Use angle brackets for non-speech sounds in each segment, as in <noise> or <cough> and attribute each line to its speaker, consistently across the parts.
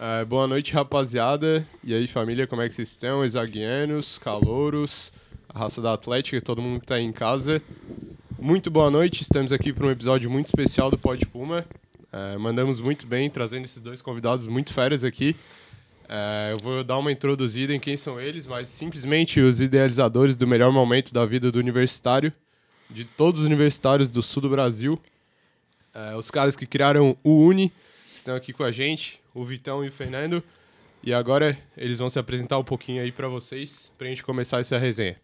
Speaker 1: É, boa noite, rapaziada. E aí, família, como é que vocês estão? Exaguianos, calouros, a raça da Atlética, todo mundo que tá aí em casa. Muito boa noite, estamos aqui para um episódio muito especial do Pod Puma. É, mandamos muito bem, trazendo esses dois convidados muito férias aqui. É, eu vou dar uma introduzida em quem são eles, mas simplesmente os idealizadores do melhor momento da vida do universitário, de todos os universitários do sul do Brasil. É, os caras que criaram o Uni estão aqui com a gente, o Vitão e o Fernando. E agora eles vão se apresentar um pouquinho aí para vocês, pra gente começar essa resenha.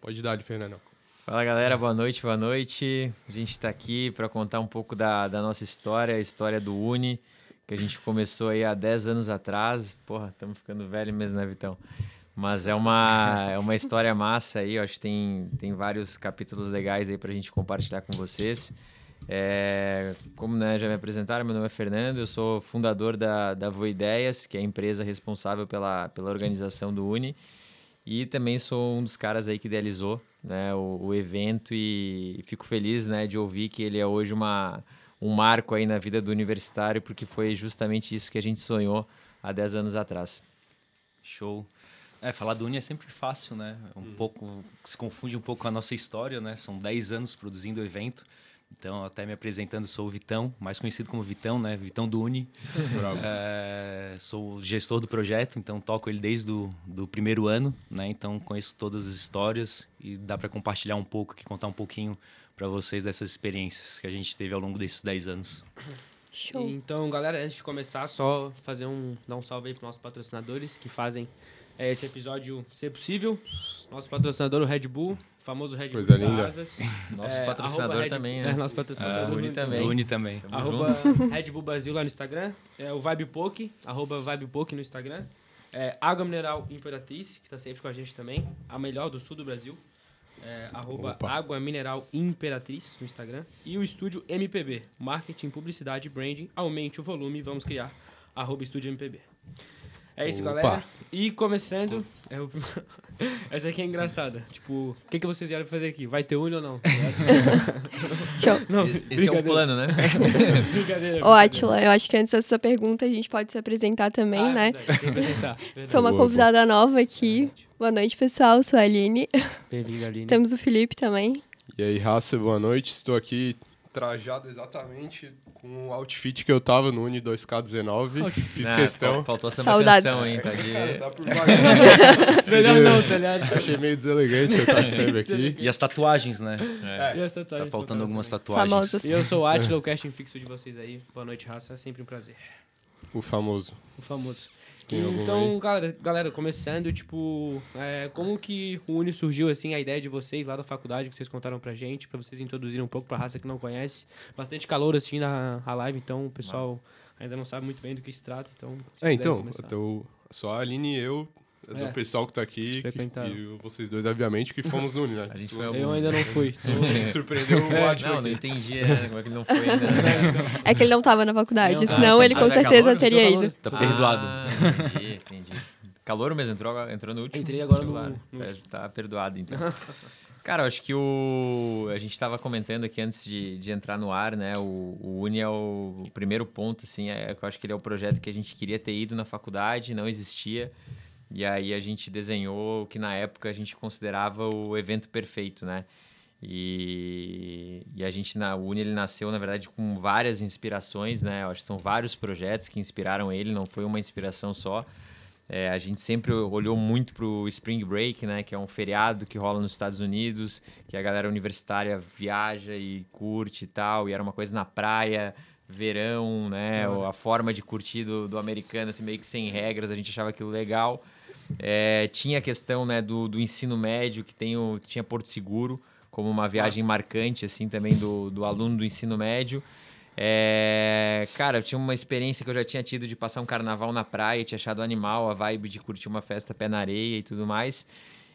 Speaker 1: Pode dar, Fernando.
Speaker 2: Fala galera, boa noite, boa noite. A gente está aqui para contar um pouco da, da nossa história, a história do Uni, que a gente começou aí há 10 anos atrás. Porra, estamos ficando velho mesmo, né, Vitão? Mas é uma, é uma história massa aí, eu acho que tem, tem vários capítulos legais aí para a gente compartilhar com vocês. É, como né, já me apresentaram, meu nome é Fernando, eu sou fundador da, da Voideias, que é a empresa responsável pela, pela organização do Uni. E também sou um dos caras aí que idealizou né, o, o evento e, e, fico feliz né, de ouvir que ele é hoje uma, um marco aí na vida do universitário, porque foi justamente isso que a gente sonhou há 10 anos atrás.
Speaker 3: Show. É, falar do Uni é sempre fácil, né? Um hum. pouco se confunde um pouco com a nossa história, né? São 10 anos produzindo o evento. Então, até me apresentando, sou o Vitão, mais conhecido como Vitão, né? Vitão do Uni. <laughs> é, sou o gestor do projeto, então toco ele desde o do primeiro ano, né? Então, conheço todas as histórias e dá para compartilhar um pouco, aqui, contar um pouquinho para vocês dessas experiências que a gente teve ao longo desses 10 anos.
Speaker 4: Show. Então, galera, antes de começar, só fazer um dar um salve aí para nossos patrocinadores que fazem é, esse episódio ser possível. Nosso patrocinador, o Red Bull, famoso Red
Speaker 1: Coisa
Speaker 4: Bull
Speaker 1: linda.
Speaker 2: Asas. <laughs> Nosso é, patrocinador
Speaker 4: Red,
Speaker 2: também, né?
Speaker 4: É, nosso patrocinador.
Speaker 2: Ah, Uni também.
Speaker 3: Uni também.
Speaker 4: arroba Red Bull Brasil lá no Instagram. É o Vibe Poke, arroba Vibe Poke no Instagram. É, Água Mineral Imperatriz, que está sempre com a gente também. A melhor do sul do Brasil. É, arroba Opa. Água Mineral Imperatriz no Instagram. E o estúdio MPB, Marketing, Publicidade, Branding. Aumente o volume, vamos criar. Arroba Estúdio MPB. É isso, Opa. galera. E começando. É o... <laughs> Essa aqui é engraçada. Tipo, o que, que vocês vieram fazer aqui? Vai ter unha ou não? <laughs>
Speaker 5: Show.
Speaker 2: Não, esse, esse é o plano, né? <laughs>
Speaker 5: brincadeira. Ô, Atila, eu acho que antes dessa pergunta a gente pode se apresentar também, ah, né?
Speaker 4: Apresentar.
Speaker 5: Sou uma convidada nova aqui. Boa noite, pessoal. Sou a Aline.
Speaker 4: Bem-vinda, Aline.
Speaker 5: Temos o Felipe também.
Speaker 1: E aí, raça, boa noite. Estou aqui trajado exatamente com o outfit que eu tava no Uni 2K19. Fiz
Speaker 2: ah,
Speaker 1: questão.
Speaker 2: Faltou essa
Speaker 5: Saudades.
Speaker 2: canção, hein? Tá de...
Speaker 1: Cara, tá por <laughs>
Speaker 4: Melhor não, tá ligado?
Speaker 1: Achei meio deselegante eu estar sempre aqui.
Speaker 3: E as tatuagens, né?
Speaker 4: É. E as tatuagens.
Speaker 3: Tá faltando algumas tatuagens.
Speaker 5: Famosas.
Speaker 4: E eu sou o Atila, o casting fixo de vocês aí. Boa noite, raça. É sempre um prazer.
Speaker 1: O famoso.
Speaker 4: O famoso. Então, galera, galera, começando, tipo, é, como que o Uni surgiu, assim, a ideia de vocês lá da faculdade, que vocês contaram pra gente, pra vocês introduzirem um pouco pra raça que não conhece. Bastante calor, assim, na a live, então o pessoal Nossa. ainda não sabe muito bem do que se trata, então...
Speaker 1: É, então, então, só a Aline e eu é. do pessoal que tá aqui. Que, e vocês dois, obviamente, que fomos no Uni, né?
Speaker 2: A gente foi
Speaker 4: Eu ainda não fui. <laughs>
Speaker 1: Surpreendeu o <laughs> é.
Speaker 2: Não, não entendi né, como é que ele não foi ainda. <laughs>
Speaker 5: É que ele não tava na faculdade, não, senão ah, ele com certeza calor, teria ido.
Speaker 3: Tá perdoado.
Speaker 2: Ah, entendi, entendi. Calor mesmo, entrou, entrou no último.
Speaker 4: Entrei agora no, no...
Speaker 2: É, tá perdoado, então. Cara, eu acho que o. A gente estava comentando aqui antes de, de entrar no ar, né? O, o Uni é o, o primeiro ponto, assim. É, eu acho que ele é o projeto que a gente queria ter ido na faculdade, não existia. E aí a gente desenhou o que na época a gente considerava o evento perfeito, né? E, e a gente na Uni ele nasceu na verdade com várias inspirações, né? Eu acho que são vários projetos que inspiraram ele, não foi uma inspiração só. É, a gente sempre olhou muito para o Spring Break, né? Que é um feriado que rola nos Estados Unidos, que a galera universitária viaja e curte e tal, e era uma coisa na praia, verão, né? A forma de curtir do, do americano, assim, meio que sem regras, a gente achava aquilo legal. É, tinha a questão né, do, do ensino médio, que tem o, tinha Porto Seguro, como uma viagem Nossa. marcante assim também do, do aluno do ensino médio. É, cara, eu tinha uma experiência que eu já tinha tido de passar um carnaval na praia, tinha achado animal, a vibe de curtir uma festa pé na areia e tudo mais.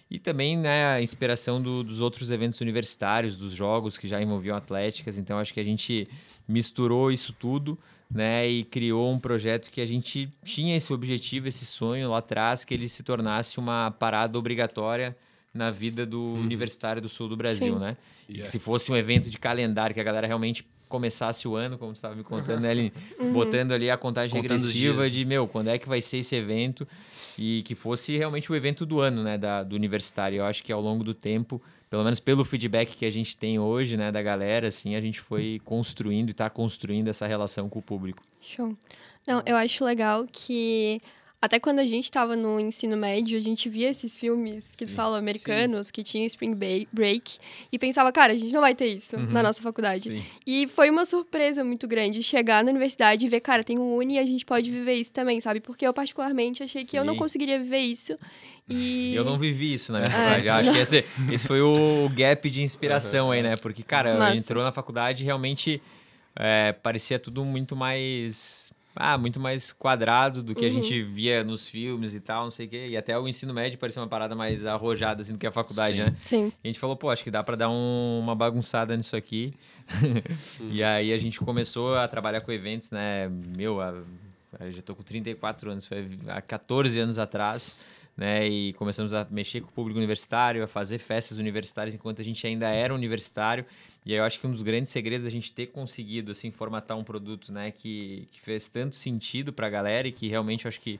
Speaker 2: E também né, a inspiração do, dos outros eventos universitários, dos jogos que já envolviam atléticas. Então acho que a gente misturou isso tudo né, e criou um projeto que a gente tinha esse objetivo, esse sonho lá atrás, que ele se tornasse uma parada obrigatória na vida do uhum. universitário do sul do Brasil, Sim. né? Yeah. E que se fosse um evento de calendário que a galera realmente começasse o ano, como você estava me contando, né, Aline? <laughs>
Speaker 5: Uhum.
Speaker 2: Botando ali a contagem
Speaker 3: Contando
Speaker 2: regressiva de, meu, quando é que vai ser esse evento? E que fosse realmente o evento do ano, né, da, do universitário. Eu acho que ao longo do tempo, pelo menos pelo feedback que a gente tem hoje, né, da galera, assim, a gente foi construindo e está construindo essa relação com o público.
Speaker 5: Show. Não, eu acho legal que até quando a gente estava no ensino médio, a gente via esses filmes que
Speaker 2: Sim.
Speaker 5: falam americanos, que tinham Spring Break, e pensava, cara, a gente não vai ter isso
Speaker 2: Uhum.
Speaker 5: na nossa faculdade.
Speaker 2: Sim.
Speaker 5: E foi uma surpresa muito grande chegar na universidade e ver, cara, tem um Uni e a gente pode viver isso também, sabe? Porque eu, particularmente, achei que eu não
Speaker 2: Sim.
Speaker 5: conseguiria viver isso. E.
Speaker 2: Eu não vivi isso, na minha
Speaker 5: É.
Speaker 2: acho que esse, <laughs> esse foi o gap de inspiração aí, né? Porque, cara,
Speaker 5: Massa.
Speaker 2: entrou na faculdade e realmente é, parecia tudo muito mais. Ah, muito mais quadrado do que a
Speaker 5: Uhum.
Speaker 2: gente via nos filmes e tal, não sei o quê. E até o ensino médio parecia uma parada mais arrojada assim do que a faculdade,
Speaker 3: Sim.
Speaker 2: né?
Speaker 5: Sim.
Speaker 2: E a gente falou, pô, acho que dá pra dar um- uma bagunçada nisso aqui. <laughs> e aí a gente começou a trabalhar com eventos, né? Meu, a- eu já tô com 34 anos, foi há 14 anos atrás, né? E começamos a mexer com o público universitário, a fazer festas universitárias enquanto a gente ainda era universitário. E aí eu acho que um dos grandes segredos é a gente ter conseguido, assim, formatar um produto, né? Que, que fez tanto sentido pra galera e que realmente eu acho que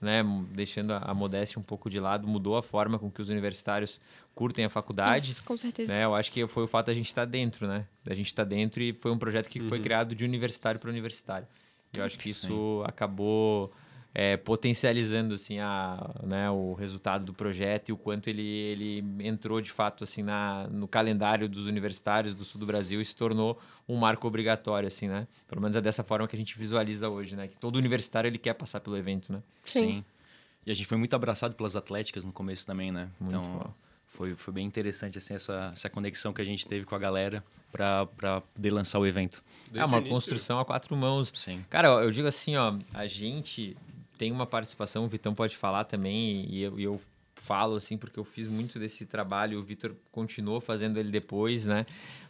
Speaker 2: né, deixando a, a modéstia um pouco de lado, mudou a forma com que os universitários curtem a faculdade.
Speaker 5: Nossa, com certeza.
Speaker 2: Né? Eu acho que foi o fato da gente estar dentro, né? Da gente estar dentro e foi um projeto que
Speaker 1: Uhum.
Speaker 2: foi criado de universitário para universitário. E eu acho que isso acabou é, potencializando assim a, né, o resultado do projeto e o quanto ele, ele entrou de fato assim na, no calendário dos universitários do sul do Brasil e se tornou um marco obrigatório assim, né? Pelo menos é dessa forma que a gente visualiza hoje, né? Que todo universitário ele quer passar pelo evento, né?
Speaker 5: Sim.
Speaker 3: E a gente foi muito abraçado pelas atléticas no começo também, né?
Speaker 2: Muito
Speaker 3: então,
Speaker 2: bom.
Speaker 3: foi, foi bem interessante assim, essa, essa conexão que a gente teve com a galera para poder lançar o evento.
Speaker 1: Desde
Speaker 2: é uma
Speaker 1: início.
Speaker 2: construção a quatro mãos.
Speaker 3: Sim.
Speaker 2: Cara, eu digo assim, ó, a gente tem uma participação, o Vitão pode falar também, e eu, e eu falo assim, porque eu fiz muito desse trabalho, o Vitor continuou fazendo ele depois, né?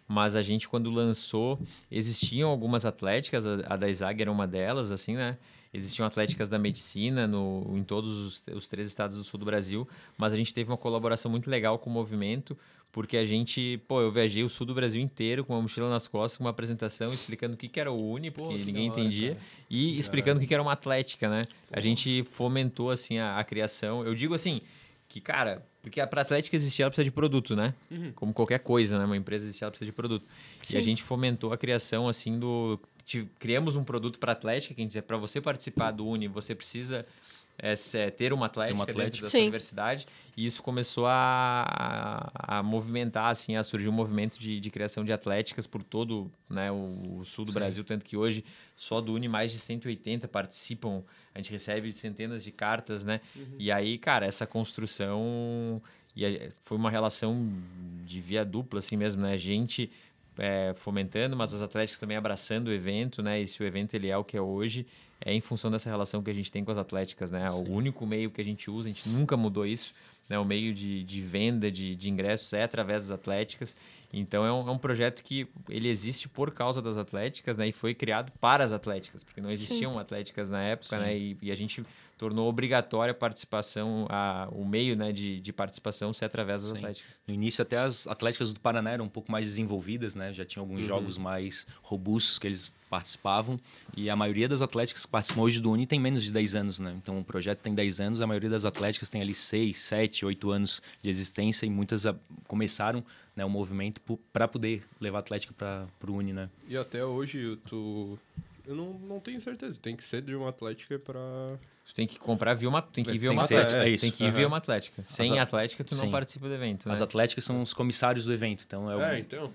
Speaker 2: Mas a gente, quando lançou, existiam algumas atléticas, a, a da Isag era uma delas, assim, né? Existiam atléticas da medicina no, em todos os, os três estados do sul do Brasil, mas a gente teve uma colaboração muito legal com o movimento, porque a gente, pô, eu viajei o sul do Brasil inteiro com uma mochila nas costas, com uma apresentação explicando o que, que era o Uni,
Speaker 1: Pô,
Speaker 2: porque
Speaker 1: que
Speaker 2: ninguém
Speaker 1: hora,
Speaker 2: entendia,
Speaker 1: cara.
Speaker 2: e explicando o que, que era uma atlética, né? A gente fomentou, assim, a, a criação. Eu digo assim, que, cara, porque para atlética existir, ela precisa de produto, né? Como qualquer coisa, né? Uma empresa existir, ela precisa de produto. E a
Speaker 5: Sim.
Speaker 2: gente fomentou a criação, assim, do... Criamos um produto para atlética, que a gente diz, para você participar do Uni, você precisa é, ter uma atlética,
Speaker 3: uma
Speaker 2: dentro
Speaker 3: atlética.
Speaker 2: da sua
Speaker 5: Sim.
Speaker 2: universidade. E isso começou a, a, a movimentar, assim, a surgir um movimento de, de criação de atléticas por todo né, o, o sul do Brasil, tanto que hoje só do Uni mais de 180 participam, a gente recebe centenas de cartas, né? E aí, cara, essa construção e a- foi uma relação de via dupla, assim mesmo, né? A gente é, fomentando, mas as atléticas também abraçando o evento, né? E se o evento ele é o que é hoje, é em função dessa relação que a gente tem com as atléticas, né? O único meio que a gente usa, a gente nunca mudou isso, né? O meio de, de venda de, de ingressos é através das atléticas. Então é um, é um projeto que ele existe por causa das atléticas, né? E foi criado para as atléticas, porque não existiam atléticas na época, né? E, e a gente tornou obrigatória a participação, a, o meio né, de, de participação ser através das
Speaker 3: Sim.
Speaker 2: atléticas.
Speaker 3: No início, até as atléticas do Paraná eram um pouco mais desenvolvidas, né? Já tinham alguns jogos mais robustos que eles participavam. E a maioria das atléticas que participam hoje do Uni tem menos de 10 anos, né? Então, o projeto tem 10 anos, a maioria das atléticas tem ali 6, 7, 8 anos de existência e muitas ah, começaram né, o movimento para poder levar a atlética para o Uni, né?
Speaker 1: E até hoje, tu... Eu não, não tenho certeza. Tem que ser de uma atlética pra...
Speaker 2: Tu tem que comprar via uma, tem que ir via uma atlética.
Speaker 3: é isso.
Speaker 2: Tem que ir
Speaker 1: Aham.
Speaker 2: via uma atlética. Sem
Speaker 3: a-
Speaker 2: atlética, tu não
Speaker 3: Sim.
Speaker 2: participa do evento.
Speaker 3: As
Speaker 2: né?
Speaker 3: atléticas são os comissários do evento, então é o,
Speaker 1: É, então.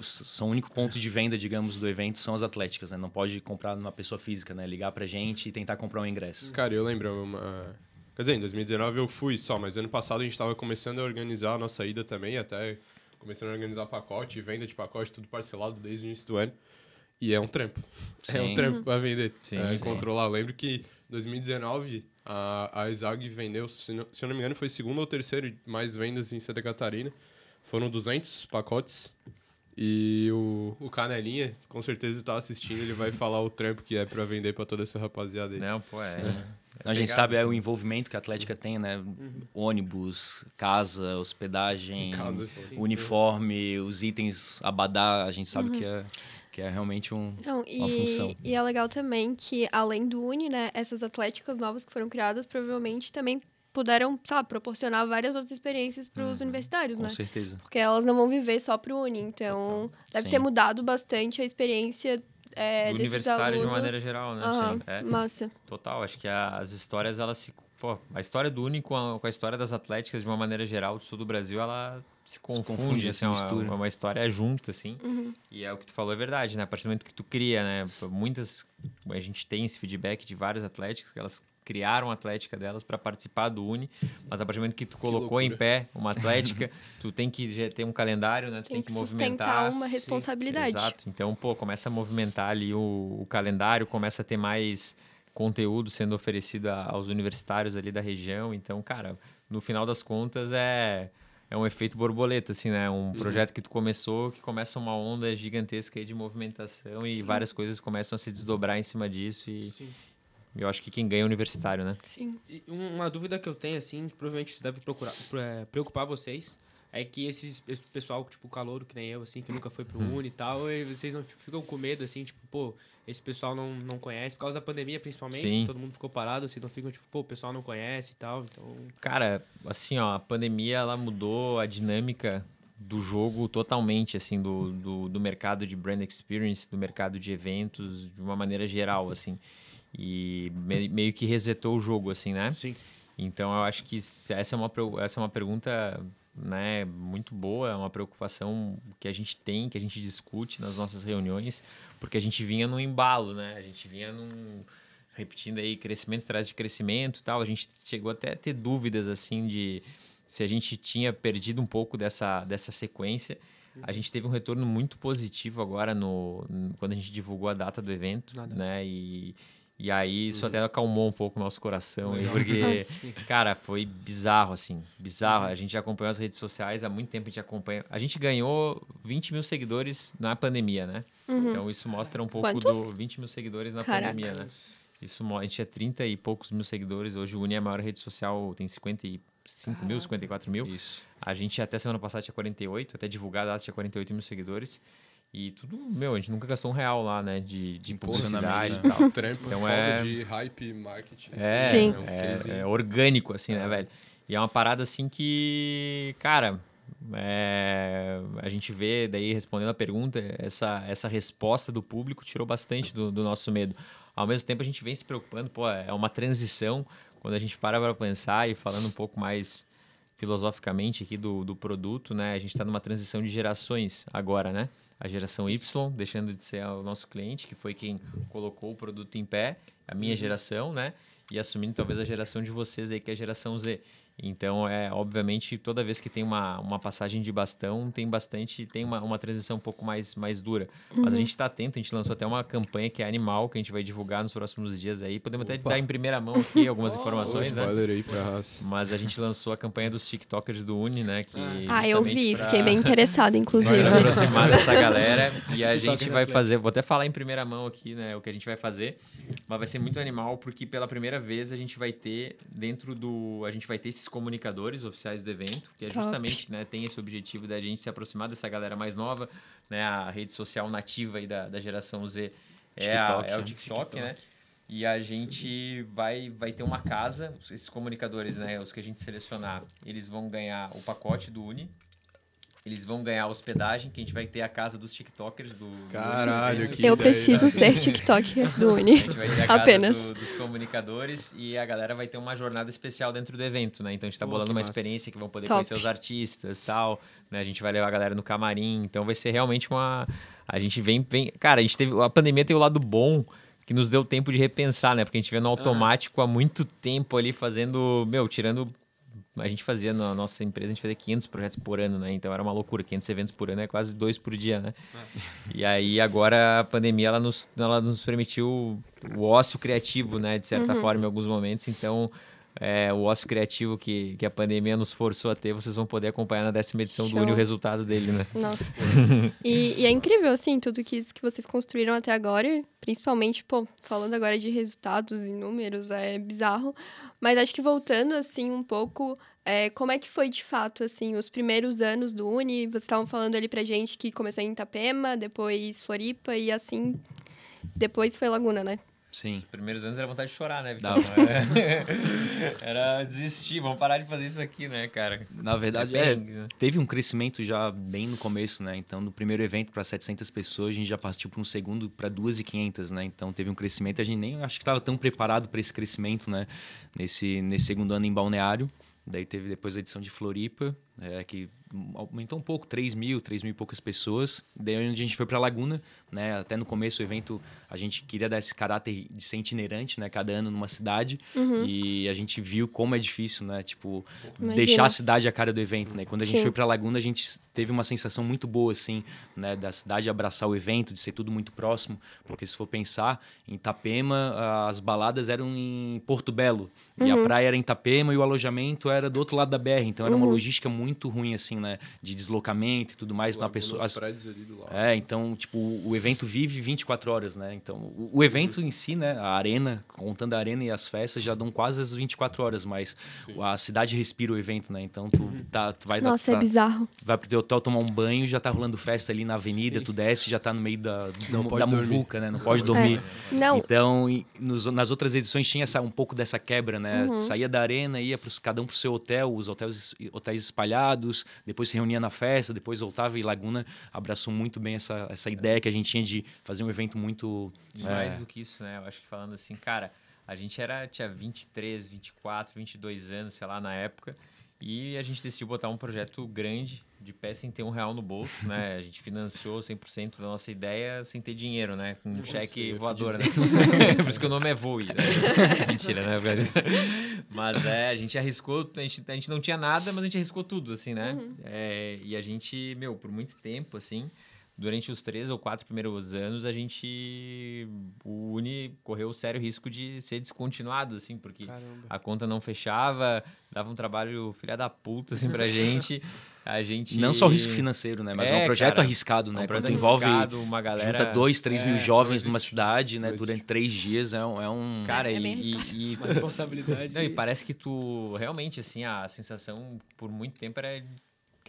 Speaker 3: são o único ponto de venda, digamos, do evento são as atléticas, né? Não pode comprar numa pessoa física, né? Ligar pra gente e tentar comprar um ingresso.
Speaker 1: Cara, eu lembro uma... Quer dizer, em 2019 eu fui só, mas ano passado a gente tava começando a organizar a nossa ida também, até começando a organizar pacote, venda de pacote, tudo parcelado desde o início do ano. E é um trampo. <laughs> É um
Speaker 3: Sim.
Speaker 1: trampo pra vender,
Speaker 2: Sim,
Speaker 1: é,
Speaker 2: sim.
Speaker 1: controlar. Eu lembro que em 2019 a, a Exag vendeu, se não, se eu não me engano, foi segundo ou terceiro mais vendas em Santa Catarina. Foram 200 pacotes. E o, o Canelinha, com certeza, tá assistindo, ele vai falar o trampo que é pra vender pra toda essa rapaziada aí.
Speaker 2: Não, pô, é.
Speaker 3: a gente sabe é o envolvimento que a Atlética tem, né? Ônibus, casa, hospedagem,
Speaker 1: Casa.
Speaker 3: uniforme, os itens abadá, a gente sabe que é que é realmente um,
Speaker 5: Não,
Speaker 3: uma função.
Speaker 5: e, e é legal também que, além do Uni, né, essas atléticas novas que foram criadas provavelmente também puderam, sabe, proporcionar várias outras experiências para os universitários,
Speaker 3: com
Speaker 5: né?
Speaker 3: certeza.
Speaker 5: Porque elas não vão viver só pro Uni, então deve
Speaker 2: Sim.
Speaker 5: ter mudado bastante a experiência é,
Speaker 2: Do
Speaker 5: desses
Speaker 2: universitário de
Speaker 5: alunos.
Speaker 2: maneira geral, né? Sim, é.
Speaker 5: Massa.
Speaker 2: Total, acho que a- as histórias, elas se. Pô, a história do Uni com a, com a história das atléticas, de uma maneira geral, do sul do Brasil, ela se confunde,
Speaker 3: confunde,
Speaker 2: assim,
Speaker 3: se
Speaker 2: é uma, é uma história junta, assim.
Speaker 5: Uhum.
Speaker 2: E é o que tu falou, é verdade, né? A partir do momento que tu cria, né? Muitas. A gente tem esse feedback de várias atléticas, que elas criaram a atlética delas para participar do Uni, mas a partir do momento que tu colocou em pé uma atlética, <laughs> tu tem que já ter um calendário, né? Tu
Speaker 5: Tem que
Speaker 2: movimentar.
Speaker 5: sustentar uma responsabilidade.
Speaker 2: Exato. Então, pô, começa a movimentar ali o, o calendário, começa a ter mais conteúdo sendo oferecido a- aos universitários ali da região. Então, cara, no final das contas é é um efeito borboleta, assim, né? Um projeto que tu começou, que começa uma onda gigantesca aí de movimentação e várias coisas começam a se desdobrar em cima disso e
Speaker 4: Sim.
Speaker 2: eu acho que quem ganha é o universitário, né?
Speaker 5: Sim.
Speaker 4: E um- uma dúvida que eu tenho, assim, que provavelmente isso deve procurar, pro- é, preocupar vocês, é que esses, esse pessoal, tipo, calouro, que nem eu, assim, que <laughs> nunca foi pro. Uni e tal, e vocês não fi- ficam com medo, assim, tipo, pô, esse pessoal não, não conhece, por causa da pandemia, principalmente,
Speaker 2: Sim.
Speaker 4: todo mundo ficou parado, assim, não ficam, tipo, pô, o pessoal não conhece e tal, então...
Speaker 2: Cara, assim, ó, a pandemia ela mudou a dinâmica do jogo totalmente, assim, do, do, do mercado de brand experience, do mercado de eventos, de uma maneira geral, assim. E me- meio que resetou o jogo, assim, né?
Speaker 4: Sim.
Speaker 2: Então, eu acho que essa é uma, essa é uma pergunta né, muito boa, é uma preocupação que a gente tem, que a gente discute nas nossas reuniões, porque a gente vinha num embalo, né? A gente vinha num repetindo aí crescimento atrás de crescimento tal. A gente chegou até a ter dúvidas assim de se a gente tinha perdido um pouco dessa, dessa sequência. A gente teve um retorno muito positivo agora no, no- quando a gente divulgou a data do evento,
Speaker 4: Na data.
Speaker 2: né? E, e aí isso até acalmou um pouco o nosso coração, aí, porque. <laughs> Cara, foi bizarro, assim. Bizarro. A gente acompanhou as redes sociais, há muito tempo a gente acompanha. A gente ganhou 20 mil seguidores na pandemia, né? Então isso mostra um pouco
Speaker 5: Quantos?
Speaker 2: do 20 mil seguidores na
Speaker 5: Caraca.
Speaker 2: pandemia, né? Isso, a gente tinha 30 e poucos mil seguidores. Hoje o Uni é a maior rede social, tem 55 mil, 54 mil.
Speaker 3: Isso.
Speaker 2: A gente até semana passada tinha 48, até divulgar a data tinha 48 mil seguidores. E tudo, meu, a gente nunca gastou um real lá, né? De, de publicidade e tal. <laughs>
Speaker 1: Trampo
Speaker 2: Então é-
Speaker 1: de hype marketing.
Speaker 2: É,
Speaker 5: Sim.
Speaker 1: um
Speaker 2: é,
Speaker 1: case-
Speaker 2: é orgânico, assim, né, velho? E é uma parada assim que, cara, é, a gente vê, daí respondendo a pergunta, essa, essa resposta do público tirou bastante do, do nosso medo. Ao mesmo tempo, a gente vem se preocupando, pô, é uma transição, quando a gente para para pensar e falando um pouco mais filosoficamente aqui do, do produto, né? A gente está numa transição de gerações agora, né? A geração Y, deixando de ser o nosso cliente, que foi quem colocou o produto em pé, a minha geração, né? E assumindo talvez a geração de vocês aí, que é a geração Z. Então, é obviamente, toda vez que tem uma, uma passagem de bastão, tem bastante, tem uma, uma transição um pouco mais, mais dura. Mas a gente está atento, a gente lançou até uma campanha que é animal, que a gente vai divulgar nos próximos dias aí. Podemos até dar em primeira mão aqui algumas <laughs> informações, né?
Speaker 1: Spoiler aí pra raça.
Speaker 2: Mas a gente lançou a campanha dos TikTokers do Uni, né? Que
Speaker 5: Ah, eu
Speaker 2: justamente
Speaker 5: vi,
Speaker 2: pra-
Speaker 5: fiquei bem interessada, inclusive.
Speaker 2: Pra aproximar <laughs> dessa galera. E a gente vai fazer, vou até falar em primeira mão aqui, né? O que a gente vai fazer. Mas vai ser muito animal, porque pela primeira vez a gente vai ter dentro do. A gente vai ter esses comunicadores oficiais do evento, que é
Speaker 5: Top.
Speaker 2: justamente, né? Tem esse objetivo da gente se aproximar dessa galera mais nova, né? A rede social nativa aí da, da geração Z é, a-
Speaker 3: TikTok,
Speaker 2: é o
Speaker 3: né?
Speaker 2: TikTok, né? E a gente vai, vai ter uma casa, esses comunicadores, né? Os que a gente selecionar, eles vão ganhar o pacote do Uni. Eles vão ganhar hospedagem, que a gente vai ter a casa dos TikTokers do. do
Speaker 1: Caralho,
Speaker 2: evento.
Speaker 1: que
Speaker 5: Eu preciso
Speaker 1: né?
Speaker 5: ser <laughs> TikToker do
Speaker 2: A
Speaker 5: Uni.
Speaker 2: gente vai ter a casa
Speaker 5: Apenas.
Speaker 2: do- dos comunicadores e a galera vai ter uma jornada especial dentro do evento, né? Então a gente tá
Speaker 4: Pô,
Speaker 2: bolando uma
Speaker 4: massa.
Speaker 2: experiência que vão poder
Speaker 5: Top.
Speaker 2: conhecer os artistas e tal, né? A gente vai levar a galera no camarim, então vai ser realmente uma a gente vem vem, cara, a gente teve a pandemia tem o lado bom que nos deu tempo de repensar, né? Porque a gente veio no automático há muito tempo ali fazendo, meu, tirando a gente fazia na nossa empresa, a gente fazia 500 projetos por ano, né? Então era uma loucura, 500 eventos por ano é quase dois por dia, né? E aí agora a pandemia ela nos, ela nos permitiu o ócio criativo, né? De certa forma, em alguns momentos. Então é, o ócio criativo que, que a pandemia nos forçou a ter, vocês vão poder acompanhar na décima edição do
Speaker 5: Show.
Speaker 2: Uni o resultado dele, né?
Speaker 5: Nossa. <laughs> e, e é incrível, assim, tudo que, que vocês construíram até agora. Principalmente, pô, falando agora de resultados e números, é bizarro. Mas acho que voltando, assim, um pouco, é, como é que foi de fato, assim, os primeiros anos do Uni? Vocês estavam falando ali pra gente que começou em Itapema, depois Floripa e assim, depois foi Laguna, né?
Speaker 3: Sim.
Speaker 2: Os primeiros anos era vontade de chorar, né, Vitor? <laughs> Era desistir, vamos parar de fazer isso aqui, né, cara?
Speaker 3: Na verdade, é,
Speaker 2: Depende, né?
Speaker 3: teve um crescimento já bem no começo, né? Então, no primeiro evento para 700 pessoas, a gente já partiu para um segundo para 2.500, né? Então, teve um crescimento. A gente nem acho que estava tão preparado para esse crescimento, né? Nesse, nesse segundo ano em Balneário. Daí teve depois a edição de Floripa, é, que aumentou um pouco, 3 mil, 3 mil e poucas pessoas. Daí onde a gente foi para Laguna, né? Até no começo do evento a gente queria dar esse caráter de ser itinerante, né? Cada ano numa cidade. E a gente viu como é difícil, né? Tipo,
Speaker 5: Imagina.
Speaker 3: deixar a cidade a cara do evento, né? Quando a gente
Speaker 5: Sim.
Speaker 3: foi para Laguna, a gente teve uma sensação muito boa, assim, né? Da cidade abraçar o evento, de ser tudo muito próximo. Porque se for pensar, em Itapema, as baladas eram em Porto Belo. E a praia era em Itapema e o alojamento era do outro lado da BR. Então era uma logística muito ruim, assim, né? De deslocamento e tudo mais. Na pessoa, as-
Speaker 1: prédios ali do lado.
Speaker 3: é, então, tipo, o evento vive 24 horas, né? Então, o, o evento em si, né? A arena, contando a arena e as festas, já dão quase as 24 horas, mas a cidade respira o evento, né? Então, tu, tá, tu vai, dar-
Speaker 5: Nossa, é bizarro.
Speaker 3: vai pro teu hotel tomar um banho, já tá rolando festa ali na avenida, tu desce, já tá no meio da,
Speaker 1: Não
Speaker 3: da
Speaker 1: pode dormir.
Speaker 3: muvuca, né? Não pode dormir.
Speaker 5: Não,
Speaker 3: Então, e nos- nas outras edições tinha essa, um pouco dessa quebra, né?
Speaker 5: Uhum.
Speaker 3: Saía da arena, ia pros, cada um pro seu hotel, os hotéis, hotéis espalhados, depois se reunia na festa, depois voltava e Laguna abraçou muito bem essa, essa ideia que a gente tinha de fazer um evento muito... É,
Speaker 2: mais do que isso, né? Eu acho que falando assim, cara, a gente era, tinha 23, 24, 22 anos, sei lá, na época. E a gente decidiu botar um projeto grande, de pé, sem ter um real no bolso, né? A gente financiou 100% da nossa ideia sem ter dinheiro, né? Com um cheque
Speaker 1: é
Speaker 2: voador, né? <laughs> Por isso que o nome é Voe, né? Mentira, né? Mas é, a gente arriscou, a gente, a gente não tinha nada, mas a gente arriscou tudo, assim, né? É, e a gente, meu, por muito tempo, assim, durante os três ou quatro primeiros anos, a gente. O Uni correu o sério risco de ser descontinuado, assim, porque
Speaker 4: Caramba.
Speaker 2: a conta não fechava, dava um trabalho filha da puta, assim, pra <laughs> gente. A gente.
Speaker 3: Não só o risco financeiro, né? Mas é,
Speaker 2: É,
Speaker 3: um projeto
Speaker 2: cara,
Speaker 3: arriscado,
Speaker 2: é
Speaker 3: né?
Speaker 2: um projeto
Speaker 3: Quando envolve...
Speaker 2: arriscado, uma galera.
Speaker 3: Junta dois, três mil
Speaker 1: É,
Speaker 3: jovens
Speaker 1: não
Speaker 3: numa cidade, né?
Speaker 1: Não
Speaker 3: Durante três dias, é um... É um...
Speaker 2: Cara,
Speaker 5: É
Speaker 2: e,
Speaker 5: bem
Speaker 2: e, e-
Speaker 4: Uma responsabilidade.
Speaker 2: Não, e parece que tu realmente assim, a sensação por muito tempo era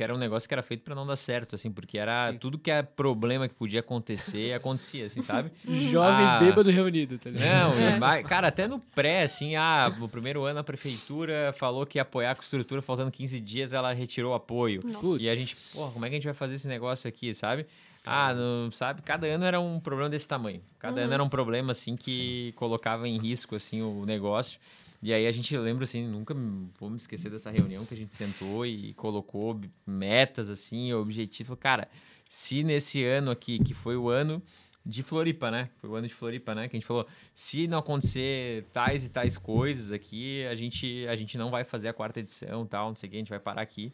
Speaker 2: que era um negócio que era feito pra não dar certo, assim, porque era tudo que é problema que podia acontecer, acontecia, assim, sabe?
Speaker 4: Jovem
Speaker 2: Ah.
Speaker 4: bêbado reunido, tá ligado?
Speaker 2: Não,
Speaker 5: É.
Speaker 2: mas, cara, até no pré, assim, ah, no primeiro ano a prefeitura falou que ia apoiar com estrutura, faltando 15 dias ela retirou o apoio.
Speaker 5: Nossa.
Speaker 2: E a gente, porra, como é que a gente vai fazer esse negócio aqui, sabe? Ah, não, sabe? Cada ano era um problema desse tamanho. Cada ano era um problema, assim, que colocava em risco, assim, o negócio. E aí a gente lembra, assim, nunca vou me esquecer dessa reunião que a gente sentou e colocou metas, assim, objetivo. Cara, se nesse ano aqui, que foi o ano de Floripa, né? Foi o ano de Floripa, né? Que a gente falou, se não acontecer tais e tais coisas aqui, a gente, a gente não vai fazer a quarta edição, tal, não sei o que, a gente vai parar aqui.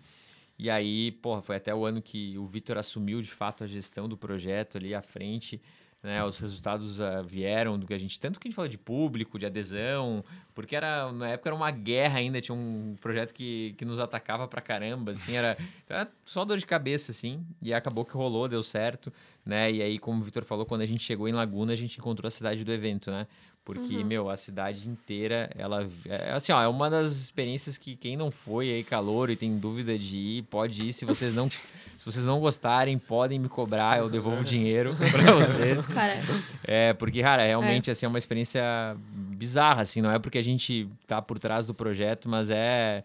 Speaker 2: E aí, porra, foi até o ano que o Vitor assumiu de fato a gestão do projeto ali à frente. Né, os resultados ah, vieram do que a gente. Tanto que a gente falou de público, de adesão, porque era, na época era uma guerra ainda, tinha um projeto que, que nos atacava pra caramba, assim, era, era só dor de cabeça, assim, e acabou que rolou, deu certo, né? E aí, como o Vitor falou, quando a gente chegou em Laguna, a gente encontrou a cidade do evento, né? Porque, meu, a cidade inteira, ela. É, assim, ó, é uma das experiências que quem não foi aí calor e tem dúvida de ir, pode ir. Se vocês não, se vocês não gostarem, podem me cobrar, eu devolvo o dinheiro <laughs> pra vocês.
Speaker 5: Cara,
Speaker 2: É, porque, cara, realmente, assim, é uma experiência bizarra, assim, não é porque a gente tá por trás do projeto, mas é...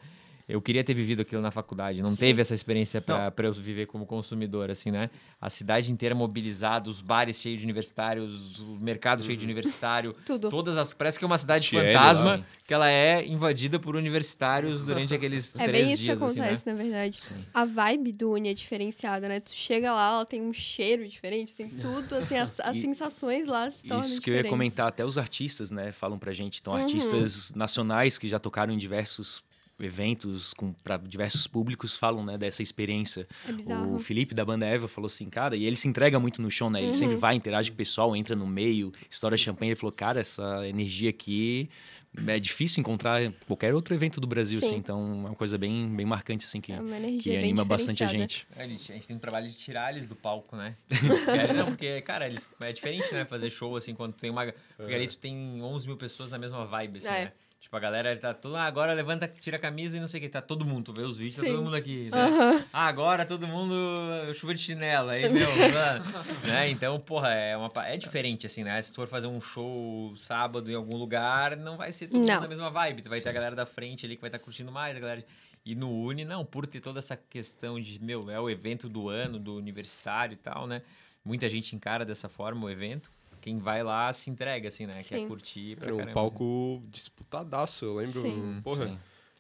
Speaker 2: Eu queria ter vivido aquilo na faculdade, não teve essa experiência pra pra eu viver como consumidor, assim, né? A cidade inteira mobilizada, os bares cheios de universitários, o mercado cheio de universitário,
Speaker 5: tudo.
Speaker 2: todas as... Parece que é uma cidade
Speaker 3: Tiele,
Speaker 2: fantasma,
Speaker 3: lá.
Speaker 2: que ela é invadida por universitários durante aqueles
Speaker 5: É
Speaker 2: três
Speaker 5: bem isso que
Speaker 2: dias, assim, né?
Speaker 5: acontece, na verdade. A vibe do Uni é diferenciada, né? Tu chega lá, ela tem um cheiro diferente, tem tudo, assim, as, as <laughs>
Speaker 3: E-
Speaker 5: sensações lá se tornam
Speaker 3: Isso que eu ia
Speaker 5: diferentes.
Speaker 3: comentar, até os artistas, né, falam pra gente. Então,
Speaker 5: Uhum.
Speaker 3: artistas nacionais que já tocaram em diversos eventos para diversos públicos falam, né, dessa experiência.
Speaker 5: É.
Speaker 3: O Felipe da banda Eva falou assim, cara, e ele se entrega muito no show, né? Ele sempre vai, interage com o pessoal, entra no meio, estoura champanhe. Ele falou, cara, essa energia aqui é difícil encontrar qualquer outro evento do Brasil,
Speaker 5: Sim.
Speaker 3: assim. Então, é uma coisa bem, bem marcante, assim, que,
Speaker 5: É uma
Speaker 3: que anima bastante a gente.
Speaker 2: É, a, gente, a gente tem um trabalho de tirar eles do palco, né? Querem- <laughs> não, porque, cara, eles, é diferente, né? Fazer show, assim, quando tem uma... Porque ali tu tem 11 mil pessoas na mesma vibe, assim,
Speaker 5: É.
Speaker 2: né? Tipo, a galera tá toda... Ah, agora levanta, tira a camisa e não sei o que. Tá todo mundo, tu vê os vídeos, tá
Speaker 5: Sim.
Speaker 2: todo mundo aqui, né?
Speaker 5: Aham.
Speaker 2: Ah, agora todo mundo chuva de chinela, aí, meu, <laughs> mano, né? Então, porra, é, uma, é diferente, assim, né? Se tu for fazer um show sábado em algum lugar, não vai ser todo mundo na mesma vibe. Tu vai ter a galera da frente ali que vai estar curtindo mais, a galera... E no Uni, não, por ter toda essa questão de, meu, é o evento do ano, do universitário e tal, né? Muita gente encara dessa forma o evento. Quem vai lá se entrega, assim, né? Quer
Speaker 5: Sim.
Speaker 2: curtir pra
Speaker 1: Era um
Speaker 2: caramba,
Speaker 1: palco disputadaço, eu lembro.
Speaker 5: Sim.
Speaker 1: Porra,
Speaker 3: Sim.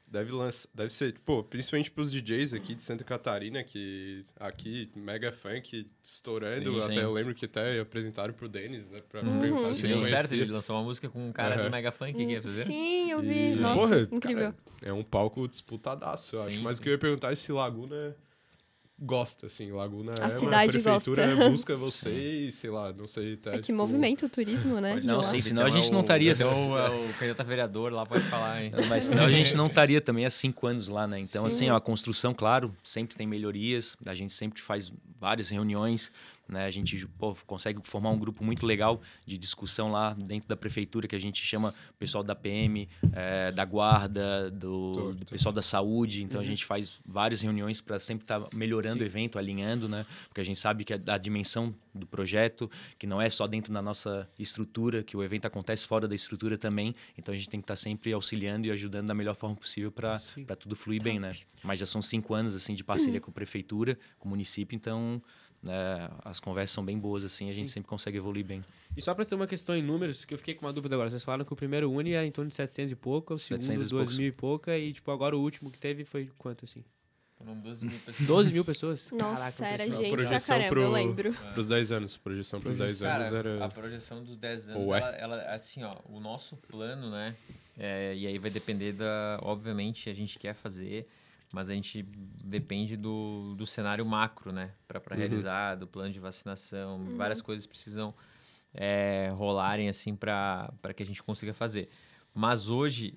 Speaker 1: deve, lança, deve ser, pô, principalmente pros DJs aqui de Santa Catarina, que aqui, mega funk, estourando.
Speaker 3: Sim,
Speaker 1: até
Speaker 3: sim.
Speaker 1: eu lembro que até apresentaram pro Denis, né? Pra
Speaker 5: Uhum.
Speaker 1: perguntar
Speaker 2: assim.
Speaker 1: se
Speaker 2: deu certo, ele lançou uma música com um cara
Speaker 1: Aham.
Speaker 2: do Mega Funk aqui, viram?
Speaker 5: Sim, eu vi.
Speaker 1: E,
Speaker 5: Nossa,
Speaker 1: porra,
Speaker 5: incrível.
Speaker 1: cara, é um palco disputadaço, eu acho.
Speaker 2: Sim,
Speaker 1: Mas o que eu ia perguntar é se Laguna gosta, assim. Laguna
Speaker 5: A
Speaker 1: é
Speaker 5: cidade
Speaker 1: uma prefeitura
Speaker 5: gosta.
Speaker 1: busca você <laughs> e, sei lá, não sei... Até,
Speaker 5: É que
Speaker 1: tipo,
Speaker 5: movimenta o turismo, né?
Speaker 1: pode-
Speaker 5: de
Speaker 3: Não,
Speaker 5: lá.
Speaker 3: sim,
Speaker 2: Então
Speaker 3: senão a
Speaker 2: é
Speaker 3: gente
Speaker 2: o-
Speaker 3: não estaria- <laughs>
Speaker 2: Então é o candidato a vereador lá pode falar, hein?
Speaker 3: Mas <laughs> senão a gente não estaria também há cinco anos lá, né? Então,
Speaker 5: Sim.
Speaker 3: assim, ó, a construção, claro, sempre tem melhorias. A gente sempre faz várias reuniões, né? A gente pô, consegue formar um grupo muito legal de discussão lá dentro da prefeitura, que a gente chama o pessoal da PM, eh, da guarda, do,
Speaker 1: Tô-
Speaker 3: do
Speaker 1: tô.
Speaker 3: pessoal da saúde. Então, a gente faz várias reuniões para sempre estar melhorando
Speaker 1: Sim.
Speaker 3: o evento, alinhando, né? Porque a gente sabe que a, a dimensão do projeto, que não é só dentro da nossa estrutura, que o evento acontece fora da estrutura também. Então, a gente tem que estar sempre auxiliando e ajudando da melhor forma possível para tudo fluir bem, né? Mas já são cinco anos, assim, de parceria com a prefeitura, com o município, então... né, as conversas são bem boas, assim, a gente sempre consegue evoluir bem.
Speaker 4: E só pra ter uma questão em números, que eu fiquei com uma dúvida agora. Vocês falaram que o primeiro Uni era em torno de 700 e pouco, o segundo
Speaker 3: 700 e
Speaker 4: 2
Speaker 3: poucos.
Speaker 4: mil e pouca, e tipo, agora o último que teve foi quanto, assim?
Speaker 2: Foram 12 mil pessoas.
Speaker 4: 12 mil pessoas?
Speaker 5: Nossa,
Speaker 4: Caraca,
Speaker 5: era gente pra
Speaker 1: projeção
Speaker 5: caramba,
Speaker 1: pro-
Speaker 5: eu lembro.
Speaker 1: Pros 10 anos, projeção pros 10
Speaker 2: Cara,
Speaker 1: anos era...
Speaker 2: a projeção dos 10 anos,
Speaker 1: Ou é?
Speaker 2: ela, ela, assim, ó, o nosso plano, né? é, e aí vai depender da. Obviamente, a gente quer fazer, mas a gente depende do, do cenário macro, né? Para
Speaker 1: Uhum.
Speaker 2: realizar, do plano de vacinação. Várias coisas precisam é, rolarem, assim, para que a gente consiga fazer. Mas hoje,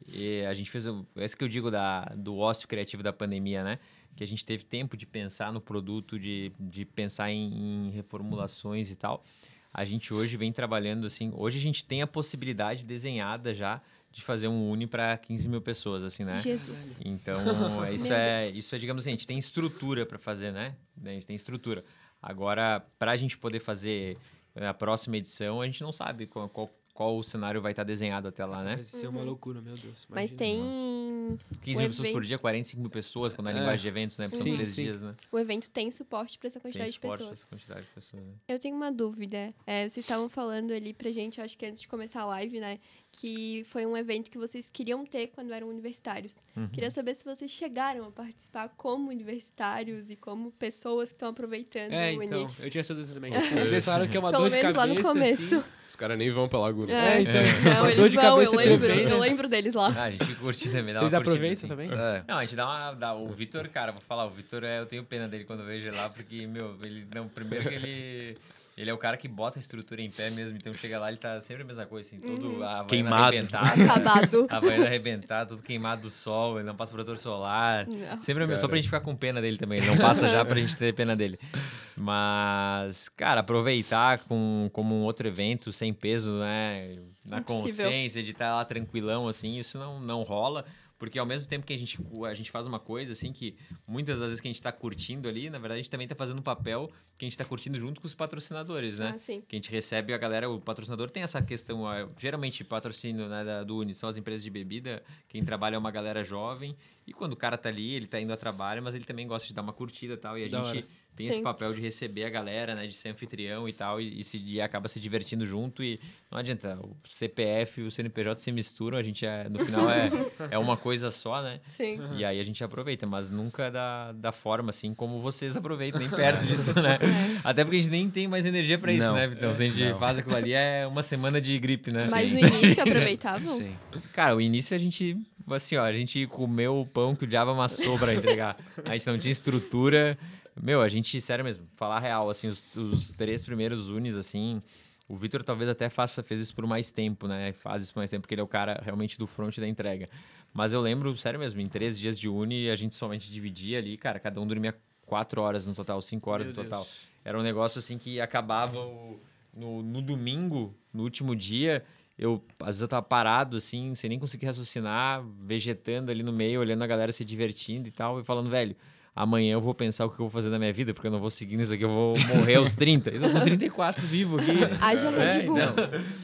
Speaker 2: a gente fez. o- Esse que eu digo da, do ócio criativo da pandemia, né? Que a gente teve tempo de pensar no produto, de, de pensar em, em reformulações e tal. A gente hoje vem trabalhando assim. Hoje a gente tem a possibilidade desenhada já de fazer um Uni para 15 mil pessoas, assim, né?
Speaker 5: Jesus.
Speaker 2: Então, <laughs> é- isso é, isso é, digamos assim, a gente tem estrutura para fazer, né? A gente tem estrutura. Agora, para a gente poder fazer a próxima edição, a gente não sabe qual, qual, qual o cenário vai estar desenhado até lá, né?
Speaker 4: Vai ser uma loucura, meu Deus.
Speaker 5: Mas
Speaker 4: imagina.
Speaker 5: tem.
Speaker 2: 15
Speaker 5: O
Speaker 2: mil pessoas por dia, 45 mil pessoas, quando é
Speaker 4: É.
Speaker 2: linguagem de eventos, né? Porque São
Speaker 4: Sim,
Speaker 2: três
Speaker 4: sim.
Speaker 2: dias, né?
Speaker 5: O evento tem suporte pra essa
Speaker 2: Tem
Speaker 5: quantidade de
Speaker 2: suporte
Speaker 5: pessoas.
Speaker 2: essa quantidade de pessoas, né?
Speaker 5: Eu tenho uma dúvida. É, vocês estavam falando ali pra gente, acho que antes de começar a live, né? Que foi um evento que vocês queriam ter quando eram universitários.
Speaker 2: Uhum.
Speaker 5: Queria saber se vocês chegaram a participar como universitários e como pessoas que estão aproveitando
Speaker 4: É,
Speaker 5: o
Speaker 4: então, eu tinha essa dúvida também. <laughs> Vocês falaram que é uma
Speaker 5: Pelo
Speaker 4: dor de
Speaker 5: menos
Speaker 4: cabeça,
Speaker 5: lá no começo.
Speaker 4: assim.
Speaker 1: Os caras nem vão pra Laguna.
Speaker 5: É,
Speaker 4: É, então,
Speaker 5: Não,
Speaker 4: uma
Speaker 5: eles <laughs>
Speaker 4: dor de
Speaker 5: vão, eu lembro. Eu lembro deles lá.
Speaker 2: Ah, a gente curte também, dá
Speaker 4: Vocês
Speaker 2: uma curtida,
Speaker 4: aproveitam
Speaker 2: assim.
Speaker 4: também?
Speaker 3: É.
Speaker 2: Não, a gente dá uma. Dá, o Vitor, cara, vou falar, o Vitor, é, eu tenho pena dele quando eu vejo ele lá, porque, meu, ele. Não, primeiro que ele. Ele é o cara que bota a estrutura em pé mesmo, então chega lá, ele tá sempre a mesma coisa, assim, tudo a Havaiana
Speaker 3: Queimado.
Speaker 2: arrebentada.
Speaker 5: Acabado. <laughs>
Speaker 2: A Havaiana arrebentada, tudo queimado do sol, ele não passa protetor solar.
Speaker 5: Não.
Speaker 2: Sempre a mesma, só pra gente ficar com pena dele também. Ele não passa já pra gente ter pena dele. Mas, cara, aproveitar com, como um outro evento, sem peso, né? Na
Speaker 5: Impossível.
Speaker 2: consciência, de estar lá tranquilão, assim, isso não, não rola. Porque ao mesmo tempo que a gente, a gente faz uma coisa, assim, que muitas das vezes que a gente tá curtindo ali, na verdade a gente também tá fazendo um papel que a gente tá curtindo junto com os patrocinadores, né?
Speaker 5: Ah, sim.
Speaker 2: que a gente recebe a galera, o patrocinador tem essa questão, geralmente patrocínio né, da, do Uni são as empresas de bebida, quem trabalha é uma galera jovem, e quando o cara tá ali, ele tá indo a trabalho, mas ele também gosta de dar uma curtida e tal, e a
Speaker 4: Da
Speaker 2: gente
Speaker 4: hora.
Speaker 2: tem esse
Speaker 5: Sim.
Speaker 2: papel de receber a galera, né, de ser anfitrião e tal, e, e se, e acaba se divertindo junto, e não adianta, o CPF e o CNPJ se misturam, a gente é, no final é, <laughs> é uma coisa só, né,
Speaker 5: Sim.
Speaker 2: e aí a gente aproveita, mas nunca da, da forma assim como vocês aproveitam, nem <laughs> perto disso, né? Até porque a gente nem tem mais energia pra isso,
Speaker 3: Não.
Speaker 2: né, Vitão? Se a gente
Speaker 3: Não.
Speaker 2: faz aquilo ali, é uma semana de gripe, né?
Speaker 5: Mas
Speaker 3: Sim.
Speaker 5: no início <laughs> aproveitavam?
Speaker 3: Sim.
Speaker 2: Cara, o início a gente, assim, ó, a gente comeu o pão que o diabo amassou pra entregar. A gente não tinha estrutura. Meu, a gente, sério mesmo, falar real, assim, os, os três primeiros unis, assim, O Vitor talvez até faça, fez isso por mais tempo, né? Faz isso por mais tempo, porque ele é o cara realmente do front da entrega. Mas eu lembro, sério mesmo, em três dias de uni, a gente somente dividia ali, cara, cada um dormia quatro horas no total, cinco horas
Speaker 4: Meu
Speaker 2: no total.
Speaker 4: Deus.
Speaker 2: Era um negócio assim que acabava o- no, no domingo, no último dia, eu às vezes eu tava parado assim, sem nem conseguir raciocinar, vegetando ali no meio, olhando a galera se divertindo e tal, e falando, velho, amanhã eu vou pensar o que eu vou fazer na minha vida, porque eu não vou seguir nisso aqui, eu vou morrer aos 30. Eu tô com 34 vivo aqui. <laughs>
Speaker 5: Haja
Speaker 2: É,
Speaker 5: Red Bull.
Speaker 2: então.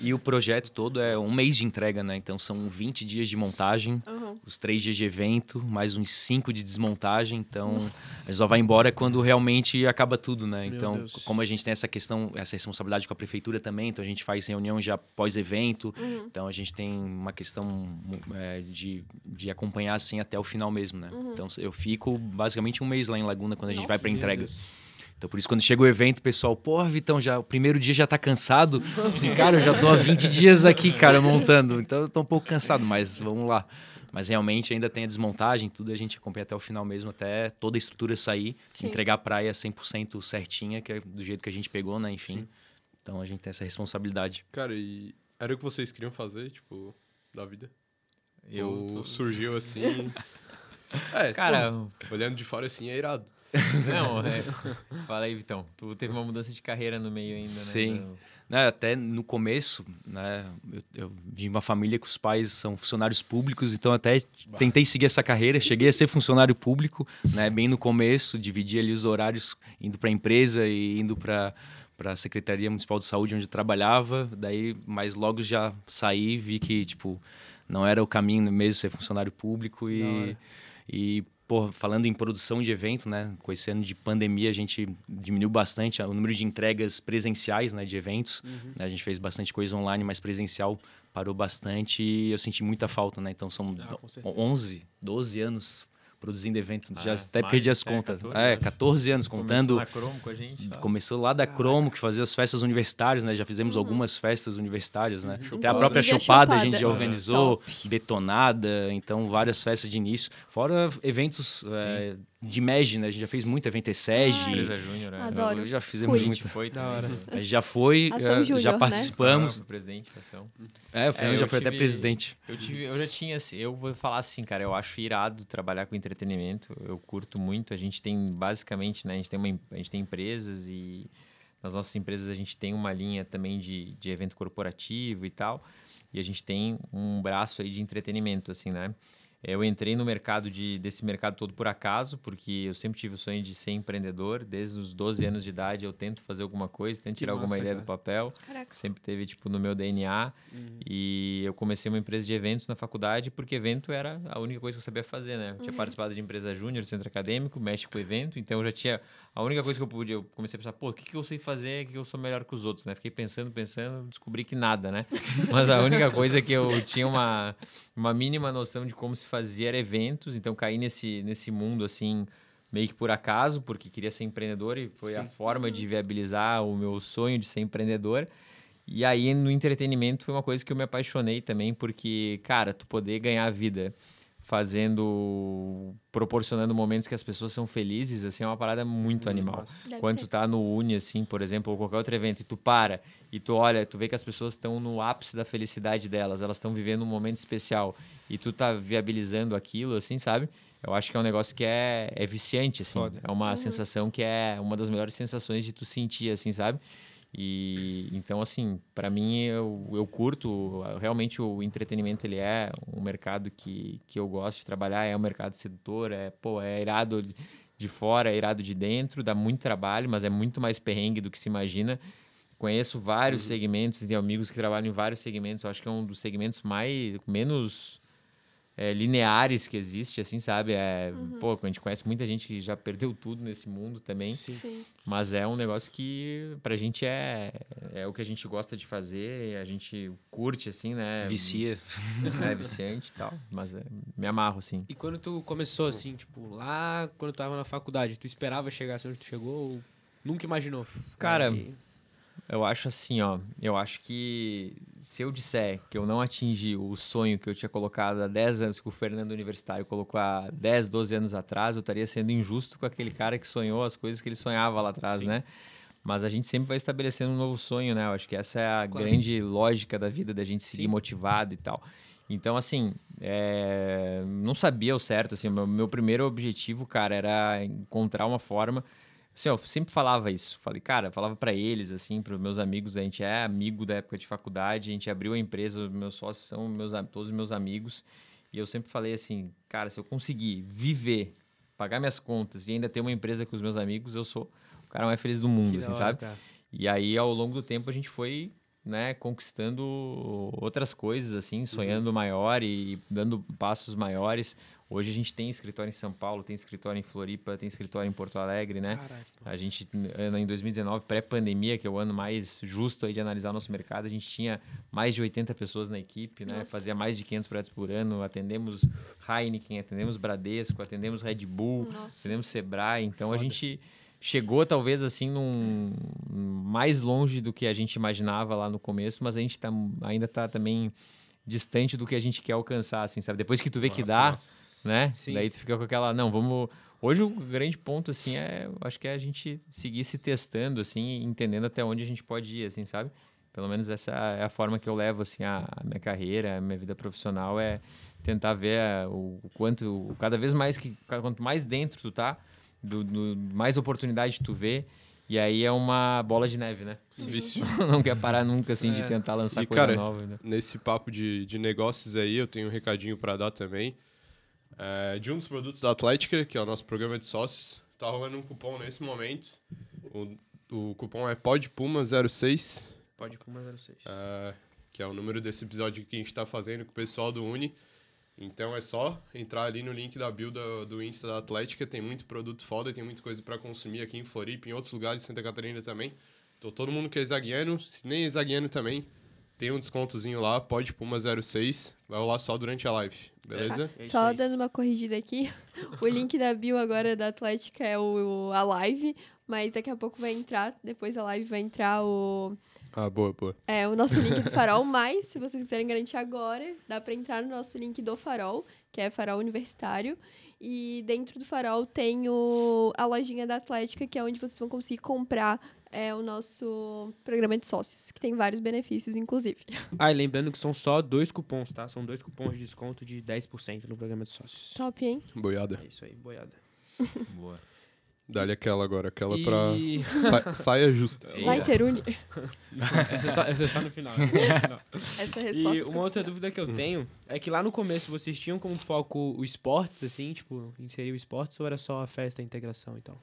Speaker 3: E o projeto todo é um mês de entrega, né? Então são 20 dias de montagem,
Speaker 5: Uhum.
Speaker 3: os três dias de evento, mais uns cinco de desmontagem. Então a gente só vai embora quando realmente acaba tudo, né?
Speaker 4: Meu
Speaker 3: Então,
Speaker 4: Deus.
Speaker 3: como a gente tem essa questão, essa responsabilidade com a prefeitura também, então a gente faz reunião já pós-evento.
Speaker 5: Uhum.
Speaker 3: Então a gente tem uma questão é, de, de acompanhar assim até o final mesmo, né?
Speaker 5: Uhum.
Speaker 3: Então eu fico basicamente um mês lá em Laguna quando a gente vai para entrega.
Speaker 4: Deus.
Speaker 3: Então, por isso, quando chega o evento, o pessoal, porra, Vitão, já, o primeiro dia já tá cansado. Assim, cara, eu já tô há 20 dias aqui, cara, montando. Então, eu tô um pouco cansado, mas vamos lá. Mas realmente ainda tem a desmontagem, tudo a gente acompanha até o final mesmo, até toda a estrutura sair,
Speaker 5: Sim.
Speaker 3: entregar a praia 100% certinha, que é do jeito que a gente pegou, né? Enfim. Então, a gente tem essa responsabilidade.
Speaker 1: Cara, e era o que vocês queriam fazer, tipo, da vida?
Speaker 2: Eu
Speaker 1: Ou surgiu assim. <laughs> <laughs> é,
Speaker 2: Cara,
Speaker 1: pô, olhando de fora assim é irado. <laughs>
Speaker 2: não, <laughs> é... fala aí, Vitão. Tu teve uma mudança de carreira no meio ainda, né?
Speaker 3: Sim.
Speaker 2: Não-
Speaker 3: né, até no começo, né, eu, eu vim de uma família que os pais são funcionários públicos, então até tentei seguir essa carreira, cheguei a ser funcionário público, né, bem no começo, dividi ali os horários indo para a empresa e indo para para a Secretaria Municipal de Saúde onde eu trabalhava, daí mas logo já saí, vi que tipo não era o caminho mesmo ser funcionário público e. e pô, falando em produção de evento, né? Com esse ano de pandemia, a gente diminuiu bastante o número de entregas presenciais, né? De eventos.
Speaker 4: Uhum.
Speaker 3: A gente fez bastante coisa online, mas presencial parou bastante e eu senti muita falta, né? Então são
Speaker 4: Ah, com certeza.
Speaker 3: 11, 12 anos produzindo evento. Já
Speaker 2: Ah,
Speaker 3: até
Speaker 2: mais,
Speaker 3: perdi as
Speaker 2: é,
Speaker 3: contas.
Speaker 2: 14,
Speaker 3: é,
Speaker 2: eu acho.
Speaker 3: 14 anos,
Speaker 2: Começou
Speaker 3: contando.
Speaker 2: na Cromo com a gente. tá?
Speaker 3: Começou lá da Cromo, que fazia as festas universitárias, né? Já fizemos algumas festas universitárias, né? Até a própria
Speaker 5: Inclusive a
Speaker 3: Chopada a gente já
Speaker 2: Uhum.
Speaker 3: organizou, Detonada, então várias festas de início. Fora eventos é, de MEG, né? A gente já fez muito evento ESEG.
Speaker 2: Empresa Júnior, é.
Speaker 5: Adoro.
Speaker 3: Já fizemos
Speaker 5: Fui.
Speaker 2: A gente
Speaker 3: muito.
Speaker 2: foi
Speaker 4: Da hora.
Speaker 3: A gente já foi,
Speaker 5: Ação
Speaker 3: eh, já
Speaker 5: né?
Speaker 3: participamos.
Speaker 2: Ah, presidente ação.
Speaker 3: É, o Fernando
Speaker 2: É,
Speaker 3: já
Speaker 2: eu
Speaker 3: foi até
Speaker 2: tive-
Speaker 3: presidente.
Speaker 2: Eu, tive, eu já tinha, assim, eu vou falar assim, cara, eu acho irado trabalhar com entretenimento, eu curto muito, a gente tem basicamente, né, a gente tem, uma, a gente tem empresas e nas nossas empresas a gente tem uma linha também de, de evento corporativo e tal, e a gente tem um braço aí de entretenimento, assim, né? Eu entrei no mercado de, desse mercado todo por acaso, porque eu sempre tive o sonho de ser empreendedor. Desde os 12 anos de idade eu tento fazer alguma coisa, tento
Speaker 4: Que
Speaker 2: tirar alguma
Speaker 4: massa,
Speaker 2: ideia
Speaker 4: cara.
Speaker 2: do papel.
Speaker 5: Caraca.
Speaker 2: Sempre teve, tipo, no meu DNA. E eu comecei uma empresa de eventos na faculdade, porque evento era a única coisa que eu sabia fazer, né? Eu tinha participado de empresa júnior, centro acadêmico, mexe com evento, então eu já tinha. A única coisa que eu podia. Eu comecei a pensar, pô, o que, que eu sei fazer que eu sou melhor que os outros, né? Fiquei pensando, pensando, descobri que nada, né? <laughs> Mas a única coisa que eu tinha uma, uma mínima noção de como se fazia era eventos, então caí nesse, nesse mundo assim. Meio que por acaso, porque queria ser empreendedor e foi a forma de viabilizar o meu sonho de ser empreendedor. E aí, no entretenimento, foi uma coisa que eu me apaixonei também, porque, cara, tu poder ganhar a vida fazendo, proporcionando momentos que as pessoas são felizes, assim, é uma parada muito, animal.
Speaker 4: massa.
Speaker 5: Deve
Speaker 2: Quando
Speaker 5: ser.
Speaker 2: tu tá no Uni, assim, por exemplo, ou qualquer outro evento, e tu para e tu olha, tu vê que as pessoas estão no ápice da felicidade delas, elas estão vivendo um momento especial, e tu tá viabilizando aquilo, assim, sabe? Eu acho que é um negócio que é, é viciante, assim.
Speaker 4: Foda.
Speaker 2: É uma sensação que é uma das melhores sensações de tu sentir, assim, sabe? E então, assim, para mim, eu, eu curto. Realmente, o entretenimento, ele é um mercado que, que eu gosto de trabalhar. É um mercado sedutor, é, pô, é irado de fora, é irado de dentro. Dá muito trabalho, mas é muito mais perrengue do que se imagina. Conheço vários segmentos, tenho amigos que trabalham em vários segmentos. Eu acho que é um dos segmentos mais, menos é, lineares que existe, assim, sabe? É, Pô, a gente conhece muita gente que já perdeu tudo nesse mundo também.
Speaker 4: Sim.
Speaker 5: Sim.
Speaker 2: Mas é um negócio que pra gente é, é o que a gente gosta de fazer, a gente curte, assim, né?
Speaker 3: Vicia.
Speaker 2: É viciante e tal. Mas é, me amarro, assim.
Speaker 4: E quando tu começou, assim, tipo, lá quando tu tava na faculdade, tu esperava chegar assim onde tu chegou ou nunca imaginou?
Speaker 2: Cara,
Speaker 4: Aí-
Speaker 2: Eu acho assim, ó. Eu acho que se eu disser que eu não atingi o sonho que eu tinha colocado há 10 anos, que o Fernando Universitário colocou há 10, 12 anos atrás, eu estaria sendo injusto com aquele cara que sonhou as coisas que ele sonhava lá atrás, né? Mas a gente sempre vai estabelecendo um novo sonho, né? Eu acho que essa é a claro. grande lógica da vida, da gente seguir Sim. motivado e tal. Então, assim, é... não sabia o certo, assim, meu, meu primeiro objetivo, cara, era encontrar uma forma... Assim, eu sempre falava isso. Falei, cara, falava para eles, assim, para meus amigos, a gente é amigo da época de faculdade, a gente abriu a empresa, meus sócios são meus, todos meus amigos. E eu sempre falei assim, cara, se eu conseguir viver, pagar minhas contas e ainda ter uma empresa com os meus amigos, eu sou o cara mais feliz do mundo, que assim, hora, sabe? Cara. E aí, ao longo do tempo, a gente foi né, conquistando outras coisas, assim, sonhando uhum. maior e dando passos maiores. Hoje a gente tem escritório em São Paulo, tem escritório em Floripa, tem escritório em Porto Alegre, né? Caraca, a gente, em 2019, pré-pandemia, que é o ano mais justo aí de analisar o nosso mercado, a gente tinha mais de 80 pessoas na equipe, né? Nossa. Fazia mais de 500 projetos por ano, atendemos Heineken, atendemos Bradesco, atendemos Red Bull, Nossa. atendemos Sebrae. Então Foda. a gente chegou talvez assim num mais longe do que a gente imaginava lá no começo, mas a gente tá, ainda está também distante do que a gente quer alcançar, assim, sabe? Depois que tu vê nossa, que dá, nossa. né? Sim. Daí tu fica com aquela, não, vamos Hoje o grande ponto assim é, acho que é a gente seguir se testando assim, entendendo até onde a gente pode ir, assim, sabe? Pelo menos essa é a forma que eu levo assim a, a minha carreira, a minha vida profissional é tentar ver o, o quanto cada vez mais que quanto mais dentro tu tá, do, do, mais oportunidade tu vê. E aí é uma bola de neve, né? Vício. <laughs> não quer parar nunca, assim, é. de tentar lançar e, coisa cara, nova. Né?
Speaker 1: Nesse papo de, de negócios aí, eu tenho um recadinho para dar também. É, de um dos produtos da Atlética, que é o nosso programa de sócios, tá rolando um cupom nesse momento. O, o cupom é PODPUMA06.
Speaker 4: PODPUMA06.
Speaker 1: É, que é o número desse episódio que a gente tá fazendo com o pessoal do Uni. Então é só entrar ali no link da build do, do Insta da Atlética, tem muito produto foda, tem muita coisa para consumir aqui em Floripa, em outros lugares de Santa Catarina também. Então todo mundo que é zagueiro, se nem é zagueiro também, tem um descontozinho lá, pode Puma 06, vai rolar só durante a live, beleza?
Speaker 5: É só dando uma corrigida aqui, <laughs> o link da bio agora da Atlética é o, a live, mas daqui a pouco vai entrar, depois da live vai entrar o
Speaker 1: ah, boa, boa.
Speaker 5: É, o nosso link do Farol, mas se vocês quiserem garantir agora, dá para entrar no nosso link do Farol, que é Farol Universitário. E dentro do Farol tem o, a lojinha da Atlética, que é onde vocês vão conseguir comprar é, o nosso programa de sócios, que tem vários benefícios, inclusive.
Speaker 4: Ah, e lembrando que são só dois cupons, tá? São dois cupons de desconto de 10% no programa de sócios.
Speaker 5: Top, hein?
Speaker 1: Boiada.
Speaker 4: É isso aí, boiada.
Speaker 2: Boa.
Speaker 1: Dá-lhe aquela agora, aquela e... pra sa saia justa. <laughs>
Speaker 5: Vai ter uni. <laughs>
Speaker 4: essa, é só, essa é só no final.
Speaker 5: essa é a resposta.
Speaker 4: E uma outra dúvida que eu tenho é que lá no começo vocês tinham como foco o esportes, assim, tipo, inserir o esportes ou era só a festa, a integração e tal?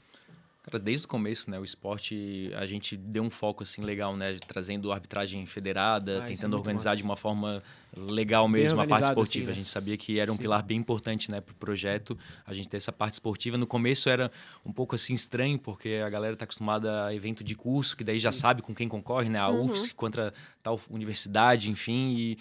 Speaker 3: Cara, desde o começo, né, o esporte, a gente deu um foco assim legal, né, trazendo arbitragem federada, ah, é tentando é organizar massa. de uma forma legal mesmo a parte esportiva. Assim, né? A gente sabia que era um Sim. pilar bem importante, né, para o projeto, a gente ter essa parte esportiva. No começo era um pouco assim estranho, porque a galera está acostumada a evento de curso, que daí Sim. já sabe com quem concorre, né, a uhum. UFS contra tal universidade, enfim, e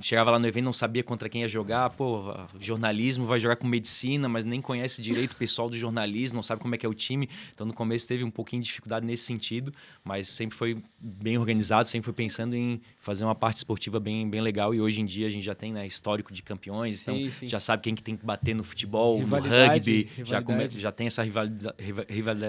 Speaker 3: chegava lá no evento não sabia contra quem ia jogar, pô, jornalismo vai jogar com medicina, mas nem conhece direito o pessoal do jornalismo, não sabe como é que é o time. Então no começo teve um pouquinho de dificuldade nesse sentido, mas sempre foi bem organizado, sempre foi pensando em fazer uma parte esportiva bem, bem legal e hoje em dia a gente já tem né, histórico de campeões, sim, então sim. já sabe quem que tem que bater no futebol, rivalidade, no rugby, rivalidade. Já, come, já tem essa rivalidade,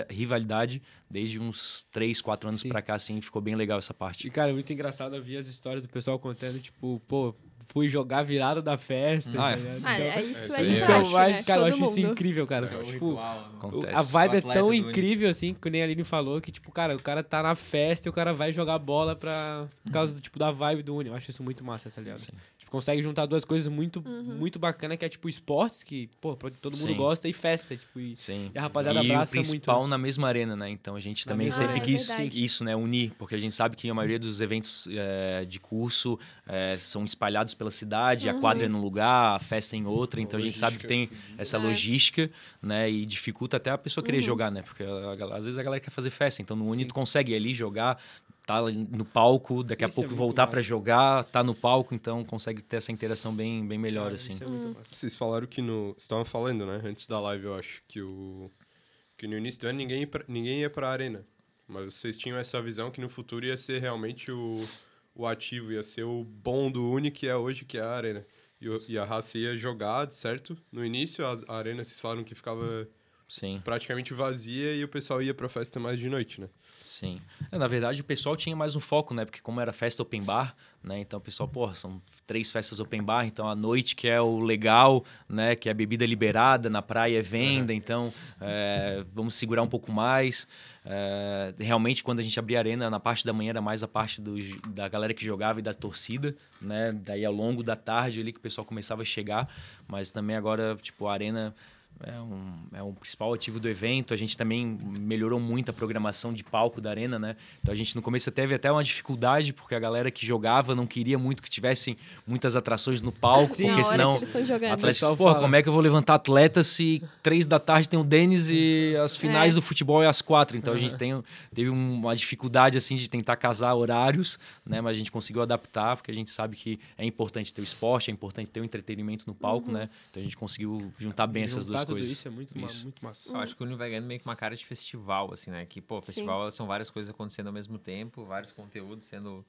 Speaker 3: rivalidade desde uns 3, 4 anos para cá, assim, ficou bem legal essa parte.
Speaker 4: E cara, é muito engraçado ouvir as histórias do pessoal contando, tipo, pô, fui jogar virada da festa.
Speaker 5: Ah,
Speaker 4: tá
Speaker 5: é. Então, ah, é isso é, isso é mais,
Speaker 4: né? cara, Todo eu acho mundo. isso incrível, cara. É tipo, ritual, a vibe é tão incrível, assim, que nem a Aline falou, que, tipo, cara, o cara tá na festa e o cara vai jogar bola pra, por causa, do, tipo, da vibe do Uni. Eu acho isso muito massa, tá ligado? Sim, sim. Tipo, consegue juntar duas coisas muito, uhum. muito bacana, que é, tipo, esportes, que, pô, todo mundo sim. gosta, e festa, tipo, e,
Speaker 3: sim.
Speaker 4: e a rapaziada e abraça
Speaker 3: muito. E o principal
Speaker 4: muito.
Speaker 3: na mesma arena, né? Então, a gente na também sempre quis é isso, né? Unir, porque a gente sabe que a maioria dos eventos é, de curso é, são espalhados pela cidade, uhum. a quadra é num lugar, a festa é em outra, então a gente sabe que tem essa logística, né? E dificulta até a pessoa querer uhum. jogar, né? Porque às vezes a galera quer fazer festa, então no Uni tu consegue ir ali jogar, tá no palco, daqui a pouco é voltar para jogar, tá no palco, então consegue ter essa interação bem, bem melhor, Cara, assim. É
Speaker 1: hum. Vocês falaram que no... Estavam falando, né? Antes da live, eu acho, que o... Que no início do ano ninguém ia pra, ninguém ia pra arena. Mas vocês tinham essa visão que no futuro ia ser realmente o, o ativo, ia ser o bom do Uni que é hoje, que é a arena. E, e a raça ia jogar, certo? No início, a, a arena, vocês falaram que ficava
Speaker 3: Sim,
Speaker 1: praticamente vazia e o pessoal ia pra festa mais de noite, né?
Speaker 3: sim. É, na verdade, o pessoal tinha mais um foco, né? Porque como era festa open bar, né? Então o pessoal, porra, são três festas open bar, então a noite que é o legal, né? Que é a bebida liberada, na praia é venda, então é, vamos segurar um pouco mais. É, realmente, quando a gente abria a arena, na parte da manhã era mais a parte dos- da galera que jogava e da torcida, né? Daí ao longo da tarde ali que o pessoal começava a chegar, mas também agora, tipo, a arena é um, é um principal ativo do evento. A gente também melhorou muito a programação de palco da arena, né? Então a gente no começo teve até uma dificuldade, porque a galera que jogava não queria muito que tivessem muitas atrações no palco,
Speaker 4: Sim.
Speaker 3: Porque senão.
Speaker 5: que eles estão jogando.
Speaker 3: Atletas, porra,
Speaker 4: fala.
Speaker 3: como é que eu vou levantar atleta se três da tarde tem o Denis e as finais
Speaker 5: É.
Speaker 3: do futebol é às quatro? Então a gente tem, teve uma dificuldade assim de tentar casar horários, né? Mas a gente conseguiu adaptar, porque a gente sabe que é importante ter o esporte, é importante ter o entretenimento no palco, né? Então a gente conseguiu juntar bem essas
Speaker 4: Juntar
Speaker 3: duas
Speaker 4: tudo
Speaker 3: coisas.
Speaker 4: Isso é muito, ma-
Speaker 3: Isso.
Speaker 4: muito massa.
Speaker 2: Eu acho que o Uni vai ganhando meio que uma cara de festival, assim, né? Que, pô, festival são várias coisas acontecendo ao mesmo tempo, vários conteúdos sendo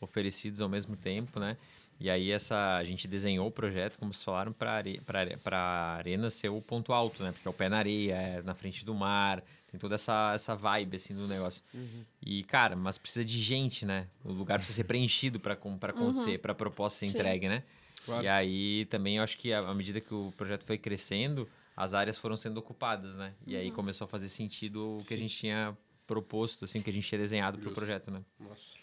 Speaker 2: oferecidos ao mesmo tempo, né? E aí essa, a gente desenhou o projeto, como vocês falaram, para are, are- pra arena ser o ponto alto, né? Porque é o pé na areia, é na frente do mar, tem toda essa, essa vibe, assim, do negócio. E, cara, mas precisa de gente, né? O lugar precisa ser preenchido para acontecer, para a proposta ser
Speaker 5: Sim.
Speaker 2: entregue, né?
Speaker 1: Claro.
Speaker 2: E aí também eu acho que à medida que o projeto foi crescendo, as áreas foram sendo ocupadas, né? E aí começou a fazer sentido o que a gente tinha proposto, assim, o que a gente tinha desenhado para o projeto, né?
Speaker 1: Nossa.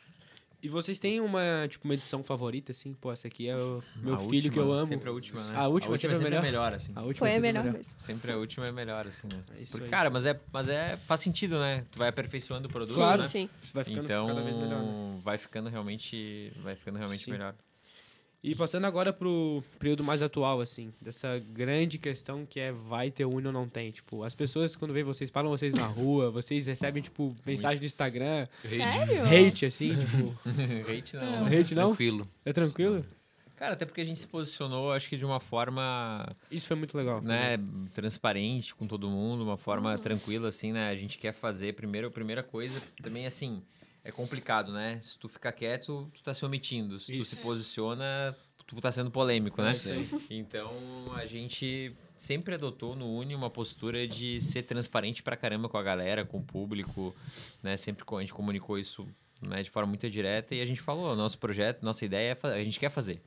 Speaker 4: E vocês têm uma, tipo, uma edição favorita, assim? Pô, essa aqui é o meu
Speaker 2: A
Speaker 4: filho
Speaker 2: última,
Speaker 4: que eu amo.
Speaker 2: Sempre a última, né?
Speaker 4: A última,
Speaker 2: é
Speaker 4: sempre,
Speaker 2: sempre
Speaker 4: é
Speaker 2: a
Speaker 4: melhor.
Speaker 2: melhor, assim.
Speaker 4: A última
Speaker 5: Foi a
Speaker 4: sempre é
Speaker 5: melhor mesmo.
Speaker 2: Sempre a última é melhor, assim, né?
Speaker 4: É isso
Speaker 2: Porque,
Speaker 4: aí.
Speaker 2: cara, mas é, mas é. Faz sentido, né? Tu vai aperfeiçoando o produto,
Speaker 4: Claro.
Speaker 2: né?
Speaker 5: Sim.
Speaker 4: Você vai ficando
Speaker 2: Então,
Speaker 4: cada vez melhor, né?
Speaker 2: vai ficando realmente. Vai ficando realmente
Speaker 4: Sim.
Speaker 2: melhor.
Speaker 4: E passando agora pro período mais atual, assim, dessa grande questão que é vai ter Uni ou não tem. Tipo, as pessoas, quando veem vocês, param vocês na rua, vocês recebem, tipo, mensagem no Instagram,
Speaker 5: Sério?
Speaker 4: hate, assim, tipo, <laughs>
Speaker 2: Hate não.
Speaker 4: hate não?
Speaker 3: Tranquilo.
Speaker 4: É tranquilo?
Speaker 2: Cara, até porque a gente se posicionou, acho que de uma forma
Speaker 4: Isso foi muito legal.
Speaker 2: né, transparente com todo mundo, uma forma tranquila, assim, né? A gente quer fazer, primeiro, a primeira coisa, também, assim, é complicado, né? Se tu ficar quieto, tu tá se omitindo. Se tu
Speaker 4: Isso.
Speaker 2: se posiciona, tu tá sendo polêmico, né?
Speaker 3: Sim.
Speaker 2: Então, a gente sempre adotou no Uni uma postura de ser transparente pra caramba com a galera, com o público, né? Sempre a gente comunicou isso né, de forma muito direta e a gente falou, nosso projeto, nossa ideia é a gente quer fazer,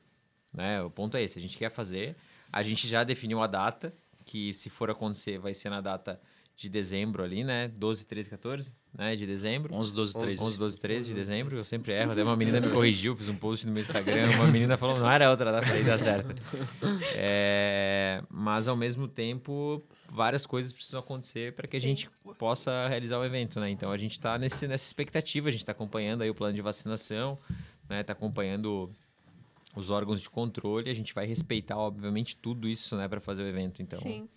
Speaker 2: né? O ponto é esse, a gente quer fazer. A gente já definiu a data, que se for acontecer vai ser na data de dezembro ali, né? 12, 13, 14, né? De dezembro.
Speaker 3: 11, 12, 13.
Speaker 2: 11, 12, 13 de dezembro, eu sempre erro. Daí uma menina me corrigiu, fiz um post no meu Instagram, uma menina falou, não era outra data aí, dá certo. É, mas ao mesmo tempo, várias coisas precisam acontecer para que a gente possa realizar o evento, né? Então a gente está nesse, nessa expectativa, a gente está acompanhando aí o plano de vacinação, né? Está acompanhando os órgãos de controle, a gente vai respeitar, obviamente, tudo isso, né, para fazer o evento. Então,
Speaker 5: Sim.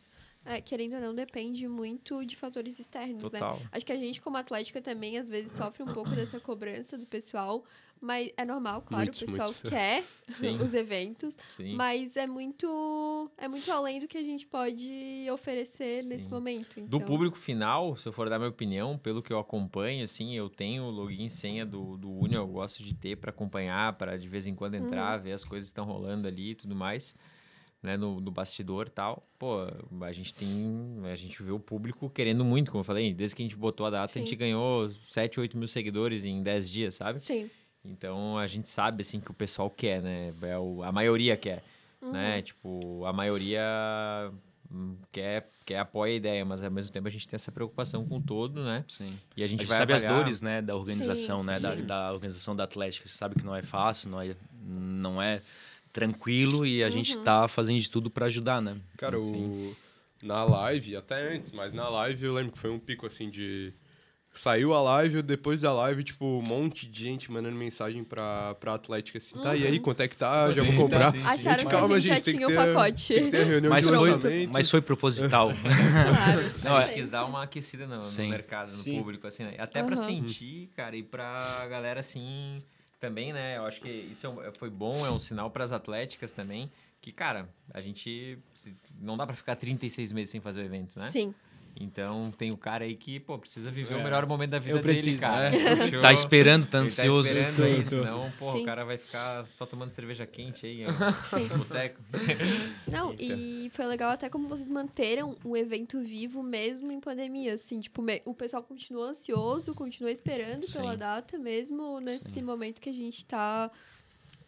Speaker 5: É, querendo ou não, depende muito de fatores externos, né?
Speaker 2: total.
Speaker 5: Acho que a gente, como atlética, também às vezes sofre um pouco dessa cobrança do pessoal, mas é normal, claro,
Speaker 1: Muito,
Speaker 5: o pessoal
Speaker 1: muito.
Speaker 5: quer <laughs> <laughs>
Speaker 2: Sim.
Speaker 5: os eventos,
Speaker 2: Sim.
Speaker 5: mas é muito é muito além do que a gente pode oferecer nesse
Speaker 2: Sim.
Speaker 5: momento.
Speaker 2: Do
Speaker 5: então-
Speaker 2: público final, se eu for dar minha opinião, pelo que eu acompanho, assim, eu tenho o login e senha do, do Uni, eu gosto de ter para acompanhar, para de vez em quando entrar, ver as coisas que estão rolando ali e tudo mais, né, no, no bastidor e tal. Pô, a gente tem, a gente vê o público querendo muito, como eu falei, desde que a gente botou a data, a
Speaker 5: Sim.
Speaker 2: gente ganhou 7, 8 mil seguidores em 10 dias, sabe?
Speaker 5: Sim.
Speaker 2: Então a gente sabe assim que o pessoal quer, né? É o, a maioria quer,
Speaker 5: Uhum.
Speaker 2: né? Tipo, a maioria hum, quer, quer apoia a ideia, mas ao mesmo tempo a gente tem essa preocupação com o todo, né?
Speaker 3: Sim.
Speaker 2: E a
Speaker 3: A
Speaker 2: gente,
Speaker 3: gente
Speaker 2: vai
Speaker 3: sabe as
Speaker 2: avaliar-
Speaker 3: dores, né, da organização,
Speaker 5: Sim,
Speaker 3: né, da,
Speaker 5: sim.
Speaker 3: da organização da Atlética. Você sabe que não é fácil, não é, não é tranquilo e a gente tá fazendo de tudo para ajudar, né?
Speaker 1: Cara,
Speaker 3: Assim,
Speaker 1: o... na live, até antes, mas na live eu lembro que foi um pico assim de. Saiu a live, depois da live, tipo, um monte de gente mandando mensagem pra, pra Atlética assim, tá? E aí, quanto é que tá? Já vou
Speaker 2: Sim,
Speaker 1: comprar.
Speaker 2: sim, sim.
Speaker 5: Acharam
Speaker 1: Gente,
Speaker 5: que
Speaker 1: calma,
Speaker 5: a gente,
Speaker 1: gente,
Speaker 5: já tinha o
Speaker 1: ter-
Speaker 5: pacote.
Speaker 1: Tem que ter reunião
Speaker 3: Mas
Speaker 1: de
Speaker 3: foi, mas foi proposital. <laughs>
Speaker 5: claro.
Speaker 2: Não, acho
Speaker 5: Sim.
Speaker 2: que isso dá uma aquecida no, no
Speaker 3: Sim.
Speaker 2: mercado, no
Speaker 4: Sim.
Speaker 2: público, assim, né? Até pra
Speaker 5: Aham.
Speaker 2: sentir, cara, e pra galera, assim, também, né? Eu acho que isso é um- foi bom, é um sinal pras atléticas também, que, cara, a gente não dá pra ficar 36 meses sem fazer o evento, né?
Speaker 5: Sim.
Speaker 2: Então tem o cara aí que, pô, precisa viver
Speaker 4: É.
Speaker 2: o melhor momento da vida
Speaker 4: Eu preciso,
Speaker 2: dele, cara.
Speaker 3: é.
Speaker 2: Fechou?
Speaker 3: Tá esperando, tá
Speaker 2: Ele
Speaker 3: ansioso.
Speaker 2: Tá esperando aí, senão,
Speaker 5: Sim.
Speaker 2: o cara vai ficar só tomando cerveja quente aí, ó, nos botecos. <laughs>
Speaker 5: Não,
Speaker 2: Eita.
Speaker 5: e foi legal até como vocês manteram o evento vivo mesmo em pandemia, assim, tipo, o pessoal continuou ansioso, continuou esperando pela
Speaker 3: Sim.
Speaker 5: data, mesmo nesse momento que a gente tá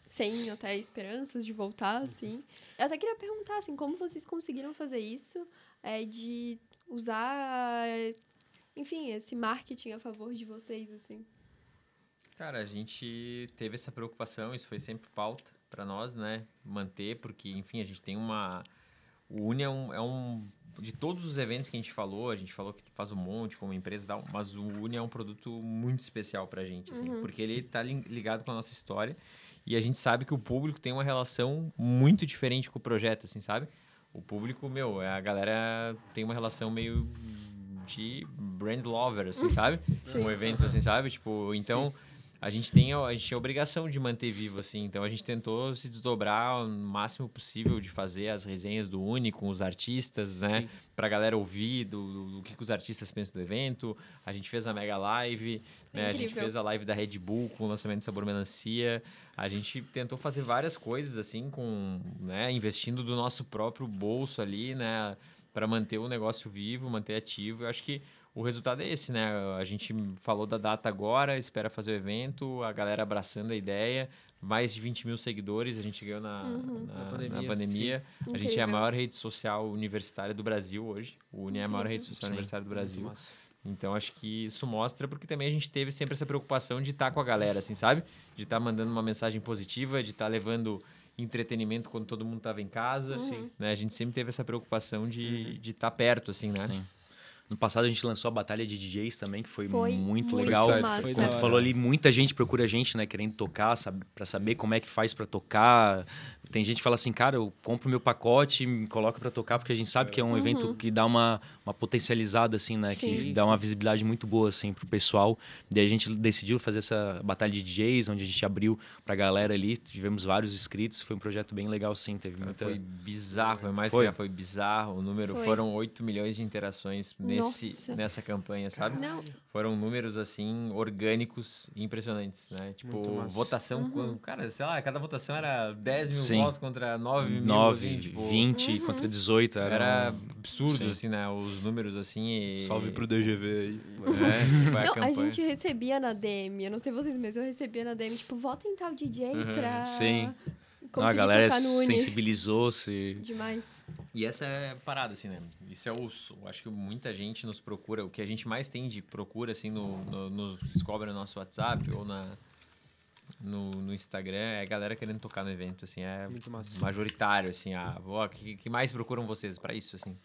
Speaker 5: sem até esperanças de voltar, assim. Eu até queria perguntar, assim, como vocês conseguiram fazer isso, é, de usar, é, enfim, esse marketing a favor de vocês, assim.
Speaker 2: Cara, a gente teve essa preocupação, isso foi sempre pauta para nós, né? Manter, porque, enfim, a gente tem uma. O Uni é um, é um. De todos os eventos que a gente falou, a gente falou que faz um monte como empresa e tal, mas o Uni é um produto muito especial pra gente, assim, porque ele tá li- ligado com a nossa história e a gente sabe que o público tem uma relação muito diferente com o projeto, assim, sabe? O público, meu, é a galera tem uma relação meio de brand lover, assim, sabe?
Speaker 5: Sim.
Speaker 2: Um evento, assim, sabe? Tipo, então a gente tem a, a gente tem a obrigação de manter vivo, assim. Então a gente tentou se desdobrar o máximo possível de fazer as resenhas do Uni com os artistas, né? Pra galera ouvir do, do, que, que os artistas pensam do evento. A gente fez a mega live, né? A gente fez a live da Red Bull com o lançamento de Sabor Melancia. A gente tentou fazer várias coisas, assim, com, né? Investindo do nosso próprio bolso ali, né? Para manter o negócio vivo, manter ativo. Eu acho que o resultado é esse, né? A gente falou da data agora, espera fazer o evento, a galera abraçando a ideia. Mais de 20 mil seguidores a gente ganhou na,
Speaker 5: Uhum.
Speaker 2: na,
Speaker 4: Na
Speaker 2: na
Speaker 4: pandemia,
Speaker 2: pandemia. A gente é a maior rede social universitária do Brasil hoje. O Uni é a maior rede social
Speaker 3: Sim.
Speaker 2: universitária do Brasil. Então acho que isso mostra porque também a gente teve sempre essa preocupação de estar com a galera, assim, sabe? De estar mandando uma mensagem positiva, de estar levando entretenimento quando todo mundo estava em casa.
Speaker 5: Sim.
Speaker 2: Né? A gente sempre teve essa preocupação de de estar perto, assim, né?
Speaker 3: Sim. No passado a gente lançou a batalha de DJs também, que foi,
Speaker 5: Foi
Speaker 3: muito,
Speaker 5: muito
Speaker 3: legal.
Speaker 5: massa.
Speaker 3: Como tu falou ali, muita gente procura a gente, né, querendo tocar, sabe, para saber como é que faz para tocar. Tem gente que fala assim, cara, eu compro meu pacote, me coloca para tocar, porque a gente sabe que é um evento que dá uma, uma potencializada, assim, né, que
Speaker 5: Sim.
Speaker 3: dá uma visibilidade muito boa, assim, pro pessoal. Daí a gente decidiu fazer essa batalha de DJs, onde a gente abriu pra galera ali, tivemos vários inscritos, foi um projeto bem legal, sim, teve
Speaker 2: Cara,
Speaker 3: muita...
Speaker 2: Foi bizarro, foi mais
Speaker 3: Foi.
Speaker 2: que foi bizarro. O número
Speaker 5: Foi.
Speaker 2: foram 8 milhões de interações nesse,
Speaker 5: Nossa.
Speaker 2: nessa campanha, sabe?
Speaker 5: Não,
Speaker 2: Foram números assim orgânicos e impressionantes, né? Tipo, votação, com- cara, sei lá, cada votação era 10 mil
Speaker 3: Sim.
Speaker 2: votos contra 9 mil,
Speaker 3: 9,
Speaker 2: assim, tipo,
Speaker 3: 20 contra 18, era...
Speaker 2: Era absurdo,
Speaker 3: Sim.
Speaker 2: assim, né? Os números, assim, e...
Speaker 1: Salve pro DGV aí.
Speaker 2: É, foi a
Speaker 5: Não, a
Speaker 2: campanha.
Speaker 5: gente recebia na DM, eu não sei vocês, mas eu recebia na DM, tipo, vota em tal DJ
Speaker 2: Uhum,
Speaker 5: pra
Speaker 3: sim. Não, a galera sensibilizou-se.
Speaker 5: Demais.
Speaker 2: E essa é a parada, assim, né? Isso é o... Acho que muita gente nos procura, o que a gente mais tem de procura, assim, no, no, nos descobre no nosso WhatsApp ou na... No, no Instagram, é a galera querendo tocar no evento, assim, é
Speaker 4: Muito massa.
Speaker 2: majoritário, assim, a, ó, que, que mais procuram vocês pra isso, assim?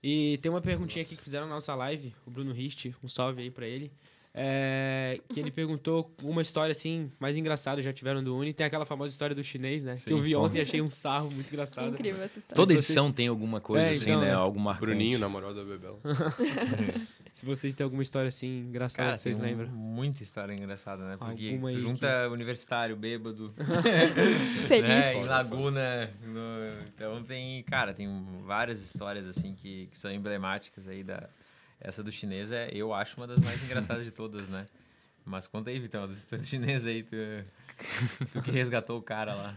Speaker 4: E tem uma perguntinha aqui que fizeram na nossa live, o Bruno Rist, um salve aí pra ele. É, que ele perguntou uma história assim, mais engraçada, já tiveram do Uni. Tem aquela famosa história do chinês, né? que eu vi ontem e achei um sarro muito engraçado.
Speaker 5: Incrível essa história.
Speaker 3: Toda
Speaker 4: vocês-
Speaker 3: edição tem alguma coisa
Speaker 4: É,
Speaker 3: assim,
Speaker 4: então,
Speaker 3: né?
Speaker 4: né?
Speaker 3: Algo marcante.
Speaker 1: Bruninho, namorado da Bebel. <laughs>
Speaker 4: Se vocês têm alguma história assim engraçada
Speaker 2: Cara,
Speaker 4: que vocês
Speaker 2: tem um-
Speaker 4: lembram.
Speaker 2: muita história engraçada, né? Porque
Speaker 4: Alguma
Speaker 2: tu
Speaker 4: que-
Speaker 2: junta universitário, bêbado, <laughs>
Speaker 5: Feliz.
Speaker 2: né? em Laguna. no- Então tem, cara, tem várias histórias assim que, que são emblemáticas aí da... Essa do chinês é, eu acho, uma das mais engraçadas de todas, né? Mas conta aí, Vitão, do do chinês aí, tu, tu que resgatou o cara lá.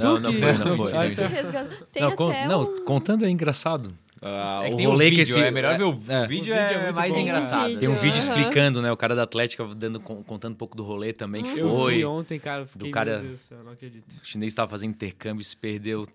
Speaker 3: Não, não
Speaker 4: que-
Speaker 3: foi, não foi.
Speaker 5: Tem Tem
Speaker 3: não,
Speaker 5: até
Speaker 3: não,
Speaker 5: um...
Speaker 3: contando é engraçado. Ah,
Speaker 2: É que
Speaker 3: o
Speaker 2: tem um
Speaker 3: rolê
Speaker 2: vídeo,
Speaker 3: que esse
Speaker 2: é melhor ver o,
Speaker 3: é.
Speaker 2: o vídeo,
Speaker 4: O vídeo é
Speaker 2: é,
Speaker 4: muito
Speaker 2: mais
Speaker 4: bom,
Speaker 2: engraçado.
Speaker 5: cara.
Speaker 3: Tem um vídeo explicando, né? O cara da Atlética dando, con- contando um pouco do rolê também, que
Speaker 4: Eu
Speaker 3: foi.
Speaker 4: vi ontem, cara, fiquei,
Speaker 3: cara-
Speaker 4: meu Deus do céu, não acredito.
Speaker 3: O chinês estava fazendo intercâmbio, se perdeu.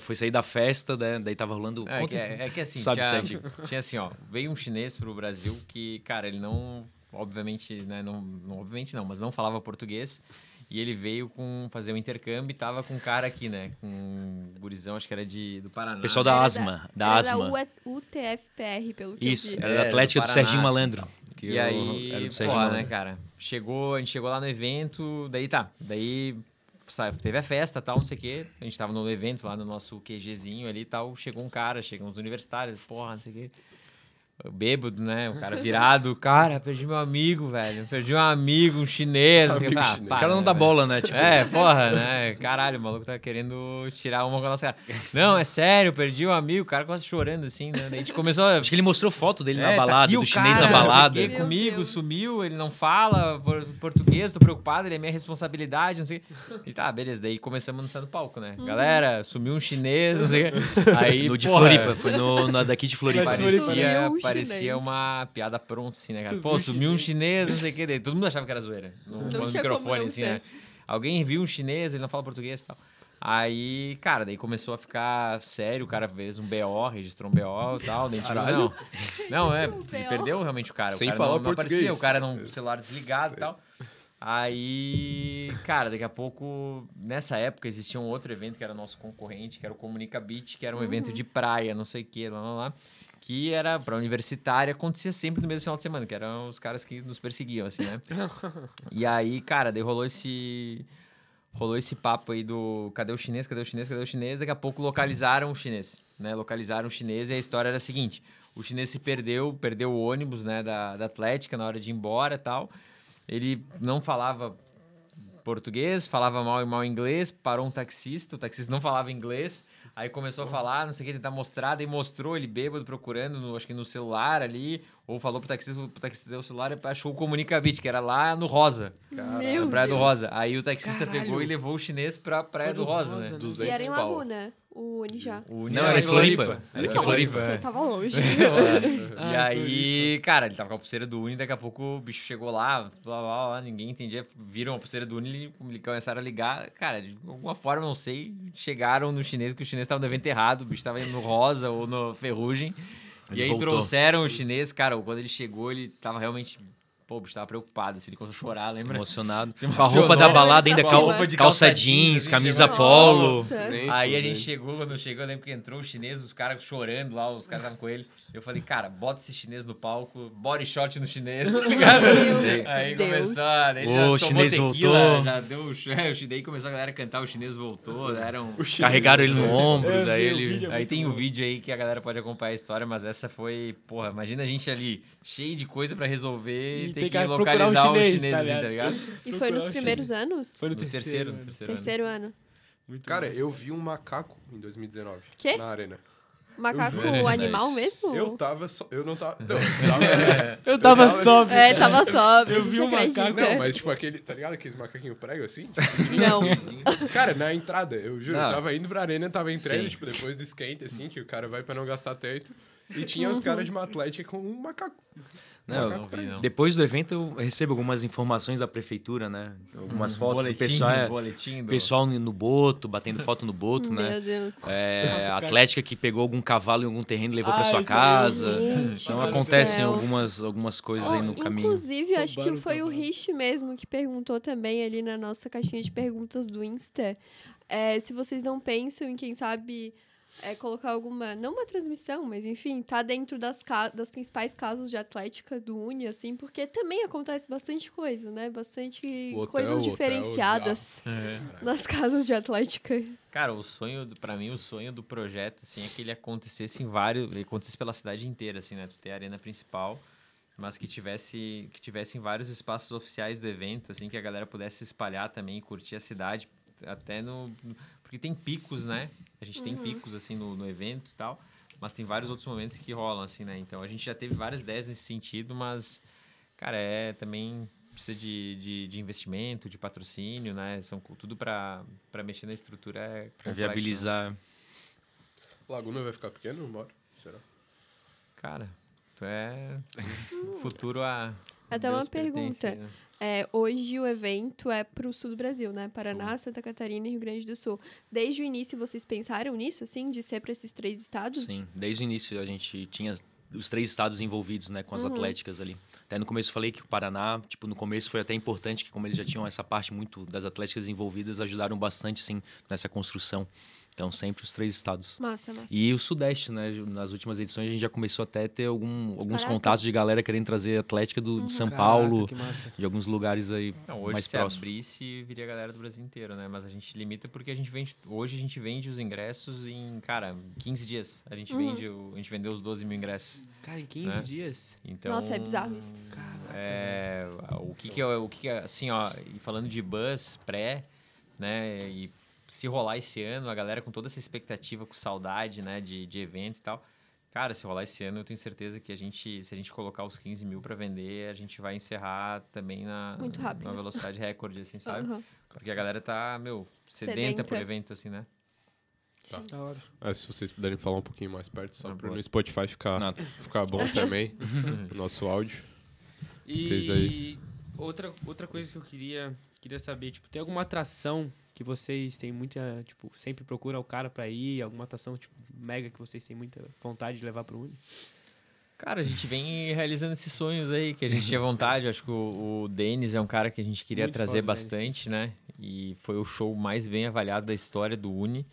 Speaker 3: Foi sair da festa, né? Daí tava rolando.
Speaker 2: É
Speaker 3: conta-
Speaker 2: que, é, é que assim,
Speaker 3: sabe
Speaker 2: tinha,
Speaker 3: certinho.
Speaker 2: tinha assim, ó, veio um chinês pro Brasil que, cara, ele não, obviamente, né, não, não- obviamente não, mas não falava português. E ele veio com fazer um intercâmbio e tava com um cara aqui, né, com um gurizão, acho que era de, do Paraná.
Speaker 3: Pessoal da
Speaker 5: Era
Speaker 3: asma, da
Speaker 5: era
Speaker 3: asma.
Speaker 5: Da UTFPR, pelo que
Speaker 3: Isso,
Speaker 5: eu vi.
Speaker 3: era
Speaker 2: É,
Speaker 3: da Atlética
Speaker 2: do
Speaker 3: do, Serginho
Speaker 2: assim,
Speaker 3: Malandro. que
Speaker 2: E
Speaker 3: eu-
Speaker 2: aí,
Speaker 3: era do
Speaker 2: pô,
Speaker 3: Serginho
Speaker 2: né,
Speaker 3: Malandro.
Speaker 2: cara, chegou, a gente chegou lá no evento, daí tá, daí teve a festa tal, não sei o quê, a gente tava no evento lá no nosso QGzinho ali e tal, chegou um cara, chegam uns universitários, porra, não sei o quê. Bêbado, né? O cara virado, <laughs> cara, perdi meu amigo, velho. Perdi um amigo, um chinês.
Speaker 1: Amigo
Speaker 2: ah,
Speaker 1: chinês.
Speaker 3: O cara não
Speaker 2: né,
Speaker 3: dá bola, né? Tipo,
Speaker 2: É, porra, né? Caralho, o maluco tá querendo tirar uma com a nossa cara. Não, é sério, perdi um amigo, o cara quase chorando, assim, né? Daí a gente começou a.
Speaker 3: Acho que ele mostrou foto dele
Speaker 2: É,
Speaker 3: na
Speaker 2: tá
Speaker 3: balada,
Speaker 2: aqui
Speaker 3: do
Speaker 2: o
Speaker 3: chinês
Speaker 2: cara,
Speaker 3: na
Speaker 2: o
Speaker 3: balada.
Speaker 5: Meu
Speaker 2: comigo,
Speaker 5: Deus.
Speaker 2: sumiu, ele não fala por- português, tô preocupado, ele é minha responsabilidade, não sei. o quê. E tá, beleza, daí começamos no palco, né? Galera, sumiu um chinês, não sei. o quê. <laughs> Aí,
Speaker 3: No de
Speaker 2: porra,
Speaker 3: Floripa, foi no, na daqui de Floripa.
Speaker 2: Parecia, parecia
Speaker 5: chinês.
Speaker 2: uma piada pronta, assim, né, cara? Pô, sumiu um chinês, não sei o que. Daí todo mundo achava que era zoeira. No,
Speaker 5: Não
Speaker 2: no
Speaker 5: tinha como
Speaker 2: microfone,
Speaker 5: não
Speaker 2: assim,
Speaker 5: ser.
Speaker 2: né? Alguém viu um chinês, ele não fala português e tal. Aí, cara, daí começou a ficar sério, o cara fez um BO, registrou um BO e tal. Daí. Não, não é,
Speaker 5: um
Speaker 2: perdeu realmente o cara.
Speaker 1: Sem
Speaker 2: o cara
Speaker 1: falar
Speaker 2: não, não
Speaker 1: português.
Speaker 2: aparecia, o cara não, celular desligado e tal. Aí, cara, daqui a pouco, nessa época, existia um outro evento que era nosso concorrente, que era o Comunica Beach, que era um evento de praia, não sei o que, lá, lá, lá. Que era pra universitária, acontecia sempre no mesmo final de semana, que eram os caras que nos perseguiam, assim, né? <laughs> e aí, cara, daí rolou esse. Rolou esse papo aí do cadê o chinês, cadê o chinês, cadê o chinês? Daqui a pouco localizaram o chinês, né? Localizaram o chinês e a história era a seguinte: o chinês se perdeu, perdeu o ônibus, né, da, da Atlética na hora de ir embora e tal. Ele não falava português, falava mal e mal inglês, parou um taxista, o taxista não falava inglês, aí começou a falar, não sei o que, tentar mostrar, daí mostrou ele bêbado procurando, no, acho que no celular ali, ou falou pro taxista, o taxista deu o celular e achou o Comunicabit, que era lá no Rosa,
Speaker 5: Meu
Speaker 2: na Praia do. Rosa. Aí o taxista
Speaker 4: Caralho.
Speaker 2: pegou e levou o chinês pra Praia
Speaker 4: Foi
Speaker 2: do
Speaker 4: do
Speaker 2: Rosa,
Speaker 4: Rosa,
Speaker 2: né?
Speaker 4: né?
Speaker 1: 200
Speaker 5: E era em
Speaker 1: pau.
Speaker 5: O Unijá.
Speaker 2: O
Speaker 3: Não, era em Floripa. Era em
Speaker 5: Nossa,
Speaker 3: Floripa.
Speaker 2: é.
Speaker 5: tava longe. <laughs> <laughs>
Speaker 2: e
Speaker 4: Ah,
Speaker 2: aí, cara, ele tava com a pulseira do Uni, daqui a pouco o bicho chegou lá, blá, blá, blá, ninguém entendia, viram a pulseira do Uni e começaram a ligar. Cara, de alguma forma, não sei, chegaram no chinês, que o chinês tava no evento errado, o bicho tava indo no Rosa ou no Ferrugem.
Speaker 3: Ele
Speaker 2: e aí
Speaker 3: voltou.
Speaker 2: trouxeram o chinês, cara, quando ele chegou, ele tava realmente. Pô, o bicho tava preocupado, assim, ele começou a chorar, lembra?
Speaker 3: Emocionado. <laughs>
Speaker 2: Se
Speaker 3: Com a roupa da balada ainda, cal-
Speaker 5: roupa
Speaker 2: de
Speaker 3: calça
Speaker 2: calça
Speaker 3: jeans,
Speaker 2: jeans,
Speaker 3: camisa
Speaker 2: chegou-
Speaker 3: polo.
Speaker 5: Nossa.
Speaker 1: Nem
Speaker 2: Aí a gente chegou, quando chegou, eu lembro que entrou o chinês, os caras chorando lá, os caras estavam com ele. Eu falei, cara, bota esse chinês no palco, body shot no chinês, <laughs> tá ligado? Aí
Speaker 5: Deus.
Speaker 2: começou, daí
Speaker 3: O
Speaker 2: já tomou
Speaker 3: chinês
Speaker 2: tequila,
Speaker 3: voltou.
Speaker 2: já deu o daí começou a galera a cantar, o chinês voltou, era um...
Speaker 3: Carregaram ele no ombro, daí
Speaker 4: o
Speaker 3: ele.
Speaker 4: É
Speaker 2: Aí tem o
Speaker 4: bom.
Speaker 2: vídeo aí que a galera pode acompanhar a história, mas essa foi, porra, imagina a gente ali, cheio de coisa pra resolver e,
Speaker 4: E
Speaker 2: ter
Speaker 4: tem
Speaker 2: que
Speaker 4: que um
Speaker 2: localizar o
Speaker 4: chinês,
Speaker 2: chinês,
Speaker 4: tá
Speaker 2: assim, tá
Speaker 4: ligado?
Speaker 2: ligado?
Speaker 5: E foi nos primeiros anos?
Speaker 4: Foi no
Speaker 2: No
Speaker 4: terceiro.
Speaker 2: terceiro,
Speaker 4: mano.
Speaker 2: terceiro, ano.
Speaker 5: Terceiro ano.
Speaker 4: Muito
Speaker 1: Cara,
Speaker 4: massa.
Speaker 1: eu vi um macaco em 2019.
Speaker 5: Quê?
Speaker 1: Na arena.
Speaker 5: Macaco
Speaker 2: juro.
Speaker 5: animal mesmo?
Speaker 1: Eu tava só. Eu não tava. Não, <laughs> eu tava.
Speaker 4: Eu tava.
Speaker 5: É, tava sóbrio,
Speaker 4: Eu vi um
Speaker 5: acredita.
Speaker 4: macaco.
Speaker 1: Não, mas tipo aquele. Tá ligado? Aqueles macaquinhos prego assim?
Speaker 5: Não. <laughs>
Speaker 1: Cara, na entrada, eu juro,
Speaker 3: Não.
Speaker 1: eu tava indo pra arena, tava entrando,
Speaker 3: Sim.
Speaker 1: tipo, depois do skate, assim, que o cara vai pra não gastar tanto. E tinha os caras de uma atlética com um macaco.
Speaker 3: Não,
Speaker 2: Não vi, não.
Speaker 3: Depois do evento eu recebo algumas informações da prefeitura, né? Algumas fotos do
Speaker 2: Boletim,
Speaker 3: pessoal, é,
Speaker 2: boletim do...
Speaker 3: pessoal no boto, batendo foto no boto, <laughs> né?
Speaker 5: Meu Deus.
Speaker 3: É, a <laughs> Atlética que pegou algum cavalo em algum terreno e levou pra
Speaker 4: Ah,
Speaker 3: sua
Speaker 4: aí,
Speaker 3: casa.
Speaker 5: Gente
Speaker 3: Então
Speaker 5: do
Speaker 3: acontecem
Speaker 5: céu.
Speaker 3: algumas, algumas coisas aí
Speaker 5: Ó,
Speaker 3: no caminho.
Speaker 5: Inclusive, acho que foi o. Rich mesmo que perguntou também ali na nossa caixinha de perguntas do Insta. é, se vocês não pensam em, quem sabe, é, colocar alguma. Não uma transmissão, mas enfim, tá dentro das, ca- das principais casas de atlética do Uni, assim, porque também acontece bastante coisa, né? Bastante
Speaker 1: hotel,
Speaker 5: coisas diferenciadas nas casas de atlética.
Speaker 2: Cara, o sonho, pra mim, o sonho do projeto, assim, é que ele acontecesse em vários... Ele acontecesse pela cidade inteira, assim, né? Tu ter a arena principal, mas que tivesse, que tivesse em vários espaços oficiais do evento, assim, que a galera pudesse se espalhar também e curtir a cidade, até no... no- porque tem picos, né? A gente tem picos, assim, no, no evento e tal, mas tem vários outros momentos que rolam, assim, né? Então, a gente já teve várias ideias nesse sentido, mas, cara, é também... Precisa de, de, de investimento, de patrocínio, né? São tudo para mexer na estrutura. É complexo, né?
Speaker 3: viabilizar.
Speaker 1: Laguna vai ficar pequeno, bora? Será?
Speaker 2: Cara, tu é <laughs> futuro a.
Speaker 5: Até
Speaker 2: Deus
Speaker 5: uma pergunta.
Speaker 2: né?
Speaker 5: É, hoje o evento é pro sul do Brasil, né? Paraná, Santa Catarina e Rio Grande do Sul. Desde o início, vocês pensaram nisso, assim, de ser para esses três estados?
Speaker 3: Sim, desde o início a gente tinha os três estados envolvidos, né, com
Speaker 5: Uhum.
Speaker 3: as atléticas ali. Até no começo eu falei que o Paraná, tipo, no começo foi até importante que como eles já tinham essa parte muito das atléticas envolvidas, ajudaram bastante sim nessa construção. Então, sempre os três estados.
Speaker 5: Massa, massa.
Speaker 3: E o Sudeste, né? Nas últimas edições a gente já começou até a ter algum, alguns
Speaker 5: Caraca.
Speaker 3: contatos de galera querendo trazer Atlética do, de São
Speaker 4: Caraca,
Speaker 3: Paulo, de alguns lugares aí
Speaker 2: Não, hoje
Speaker 3: mais
Speaker 2: se
Speaker 3: próximos.
Speaker 2: abrisse, viria a galera do Brasil inteiro, né? Mas a gente limita porque a gente vende. Hoje a gente vende os ingressos em, cara, 15 dias. A gente
Speaker 5: Uhum.
Speaker 2: vende. A gente vendeu os 12 mil ingressos.
Speaker 4: Cara, em 15
Speaker 2: Né?
Speaker 4: dias.
Speaker 2: Então,
Speaker 5: Nossa, é bizarro isso.
Speaker 2: É, o que que é, o que que é, assim, ó, e falando de buzz pré, né, e se rolar esse ano, a galera com toda essa expectativa, com saudade, né, de, de eventos e tal, cara, se rolar esse ano, eu tenho certeza que a gente, se a gente colocar os 15 mil pra vender, a gente vai encerrar também na,
Speaker 5: Muito rápido.
Speaker 2: numa velocidade recorde, assim, sabe?
Speaker 5: Aham.
Speaker 2: Porque a galera tá, meu, sedenta,
Speaker 5: Sedenta.
Speaker 2: por evento, assim, né?
Speaker 4: Da hora.
Speaker 1: Ah, se vocês puderem falar um pouquinho mais perto, só
Speaker 2: Ah,
Speaker 1: para no Spotify ficar,
Speaker 3: Nada.
Speaker 1: ficar bom <laughs> também, <laughs> o nosso áudio.
Speaker 4: E
Speaker 1: aí.
Speaker 4: outra, outra coisa que eu queria, queria saber, tipo, tem alguma atração que vocês têm muita, tipo, sempre procura o cara pra ir, alguma atração, tipo, mega que vocês têm muita vontade de levar pro Uni?
Speaker 2: Cara, a gente vem realizando esses sonhos aí que a gente tinha vontade. Acho que o, o Denis é um cara que a gente queria
Speaker 4: Muito
Speaker 2: trazer bastante, né? E foi o show mais bem avaliado da história do Uni.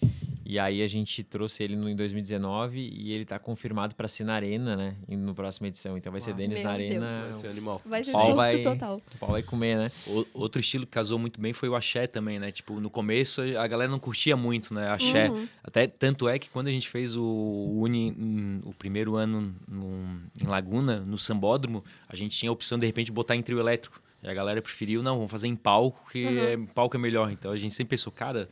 Speaker 2: E aí a gente trouxe ele no, em 2019 e ele tá confirmado para ser na Arena, né? No próxima edição. Então vai ser
Speaker 4: Nossa.
Speaker 2: Denis na Arena.
Speaker 5: Deus.
Speaker 1: Vai ser animal.
Speaker 5: Vai ser
Speaker 2: Paulo vai-
Speaker 5: total.
Speaker 2: O pau vai comer, né?
Speaker 3: O- outro estilo que casou muito bem foi o axé também, né? Tipo, no começo a galera não curtia muito, né? Axé.
Speaker 5: Uhum.
Speaker 3: Até tanto é que quando a gente fez o Uni, o primeiro ano no- em Laguna, no Sambódromo, a gente tinha a opção de repente botar em trio elétrico. E a galera preferiu, não, vamos fazer em palco, que
Speaker 5: Uhum.
Speaker 3: é, palco é melhor. Então a gente sempre pensou, cara,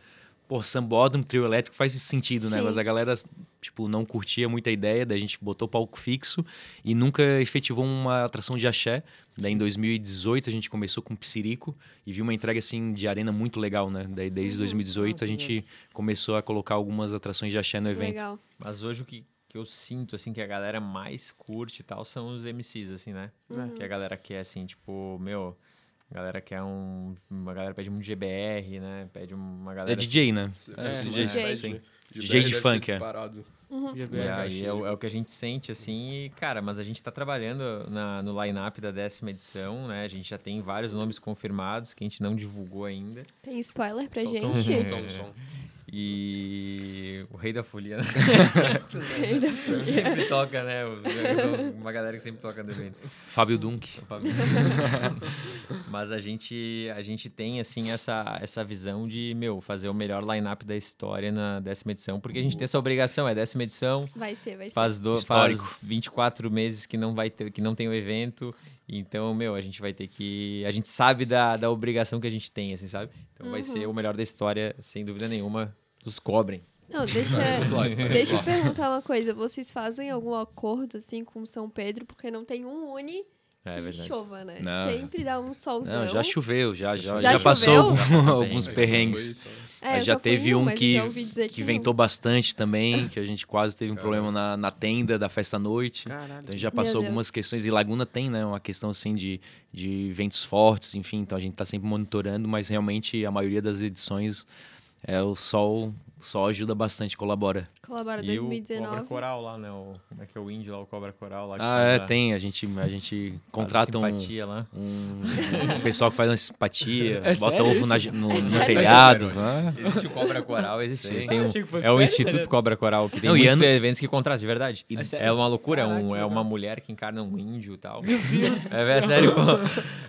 Speaker 3: pô, Sambódromo, trio elétrico faz esse sentido, né?
Speaker 5: Sim.
Speaker 3: Mas a galera, tipo, não curtia muito a ideia, daí a gente botou palco fixo e nunca efetivou uma atração de axé. Daí em 2018 a gente começou com Psirico e viu uma entrega assim de arena muito legal, né? Daí desde 2018 a gente começou a colocar algumas atrações de axé no evento.
Speaker 5: Legal.
Speaker 2: Mas hoje o que, que eu sinto, assim, que a galera mais curte e tal são os MCs, assim, né? Que a galera quer, assim, tipo, meu... A galera quer um... Uma galera pede muito GBR, né? Pede uma galera...
Speaker 3: É DJ, né?
Speaker 1: É,
Speaker 5: DJ.
Speaker 1: DJ.
Speaker 3: DJ de
Speaker 1: deve
Speaker 3: funk,
Speaker 1: ser
Speaker 3: é.
Speaker 1: É,
Speaker 2: aí é é o que a gente sente, assim, e, cara, mas a gente tá trabalhando na, no line-up da décima edição, né? A gente já tem vários nomes confirmados que a gente não divulgou ainda.
Speaker 5: Tem spoiler pra
Speaker 1: Solta um-
Speaker 5: gente?
Speaker 1: um som. <laughs>
Speaker 2: E o Rei da Folia, né? <laughs>
Speaker 5: Ainda
Speaker 2: sempre toca, né? Uma galera que sempre toca no evento.
Speaker 3: Fábio Dunk.
Speaker 2: Fábio. <laughs> Mas a gente, a gente tem, assim, essa, essa visão de, meu, fazer o melhor line-up da história na décima edição, porque a gente tem essa obrigação, é décima edição,
Speaker 5: Vai ser, vai ser.
Speaker 2: faz, do,
Speaker 3: Histórico.
Speaker 2: faz 24 meses que não vai ter, que não tem o evento, então, meu, a gente vai ter que... A gente sabe da, da obrigação que a gente tem, assim, sabe? Então vai ser o melhor da história, sem dúvida nenhuma, os cobrem.
Speaker 5: Não, deixa, <laughs> deixa eu perguntar uma coisa. Vocês fazem algum acordo, assim, com São Pedro? Porque não tem um Uni
Speaker 2: É
Speaker 5: que
Speaker 2: verdade.
Speaker 5: chova, né?
Speaker 3: Não.
Speaker 5: Sempre dá um solzão.
Speaker 3: Não, já choveu, já, já,
Speaker 5: Já
Speaker 3: já, passou
Speaker 5: choveu? <laughs>
Speaker 3: alguns perrengues.
Speaker 5: É,
Speaker 3: já teve um que, que
Speaker 5: não.
Speaker 3: ventou bastante também, <laughs> que a gente quase teve um problema na, na tenda da festa à noite.
Speaker 4: Caralho.
Speaker 3: Então a gente já
Speaker 5: Meu
Speaker 3: passou
Speaker 5: Deus.
Speaker 3: algumas questões. E Laguna tem, né? Uma questão assim de, de ventos fortes, enfim. Então a gente tá sempre monitorando, mas realmente a maioria das edições é o sol. Sol ajuda bastante, colabora.
Speaker 5: Colabora
Speaker 2: E o Cobra
Speaker 5: 2019.
Speaker 2: Coral lá, né? O, como é que é o índio lá, o Cobra Coral lá.
Speaker 3: Ah, é,
Speaker 2: a-
Speaker 3: tem. A gente, a gente <laughs> contrata um,
Speaker 2: simpatia lá.
Speaker 3: um, um pessoal que faz uma simpatia,
Speaker 4: É
Speaker 3: bota
Speaker 4: sério
Speaker 3: ovo na- no,
Speaker 5: É
Speaker 3: no telhado. né?
Speaker 2: Existe o Cobra Coral, existe. <laughs>
Speaker 3: Sim.
Speaker 2: Tem
Speaker 4: Ah,
Speaker 2: um- é o Instituto Cobra Coral, que tem
Speaker 3: Não, e
Speaker 2: muitos
Speaker 3: ano-
Speaker 2: eventos que contratam, de verdade.
Speaker 4: É
Speaker 2: É, uma loucura, é, um-
Speaker 4: Caraca, que
Speaker 2: é uma mulher que encarna um índio e tal. <laughs> É, é sério.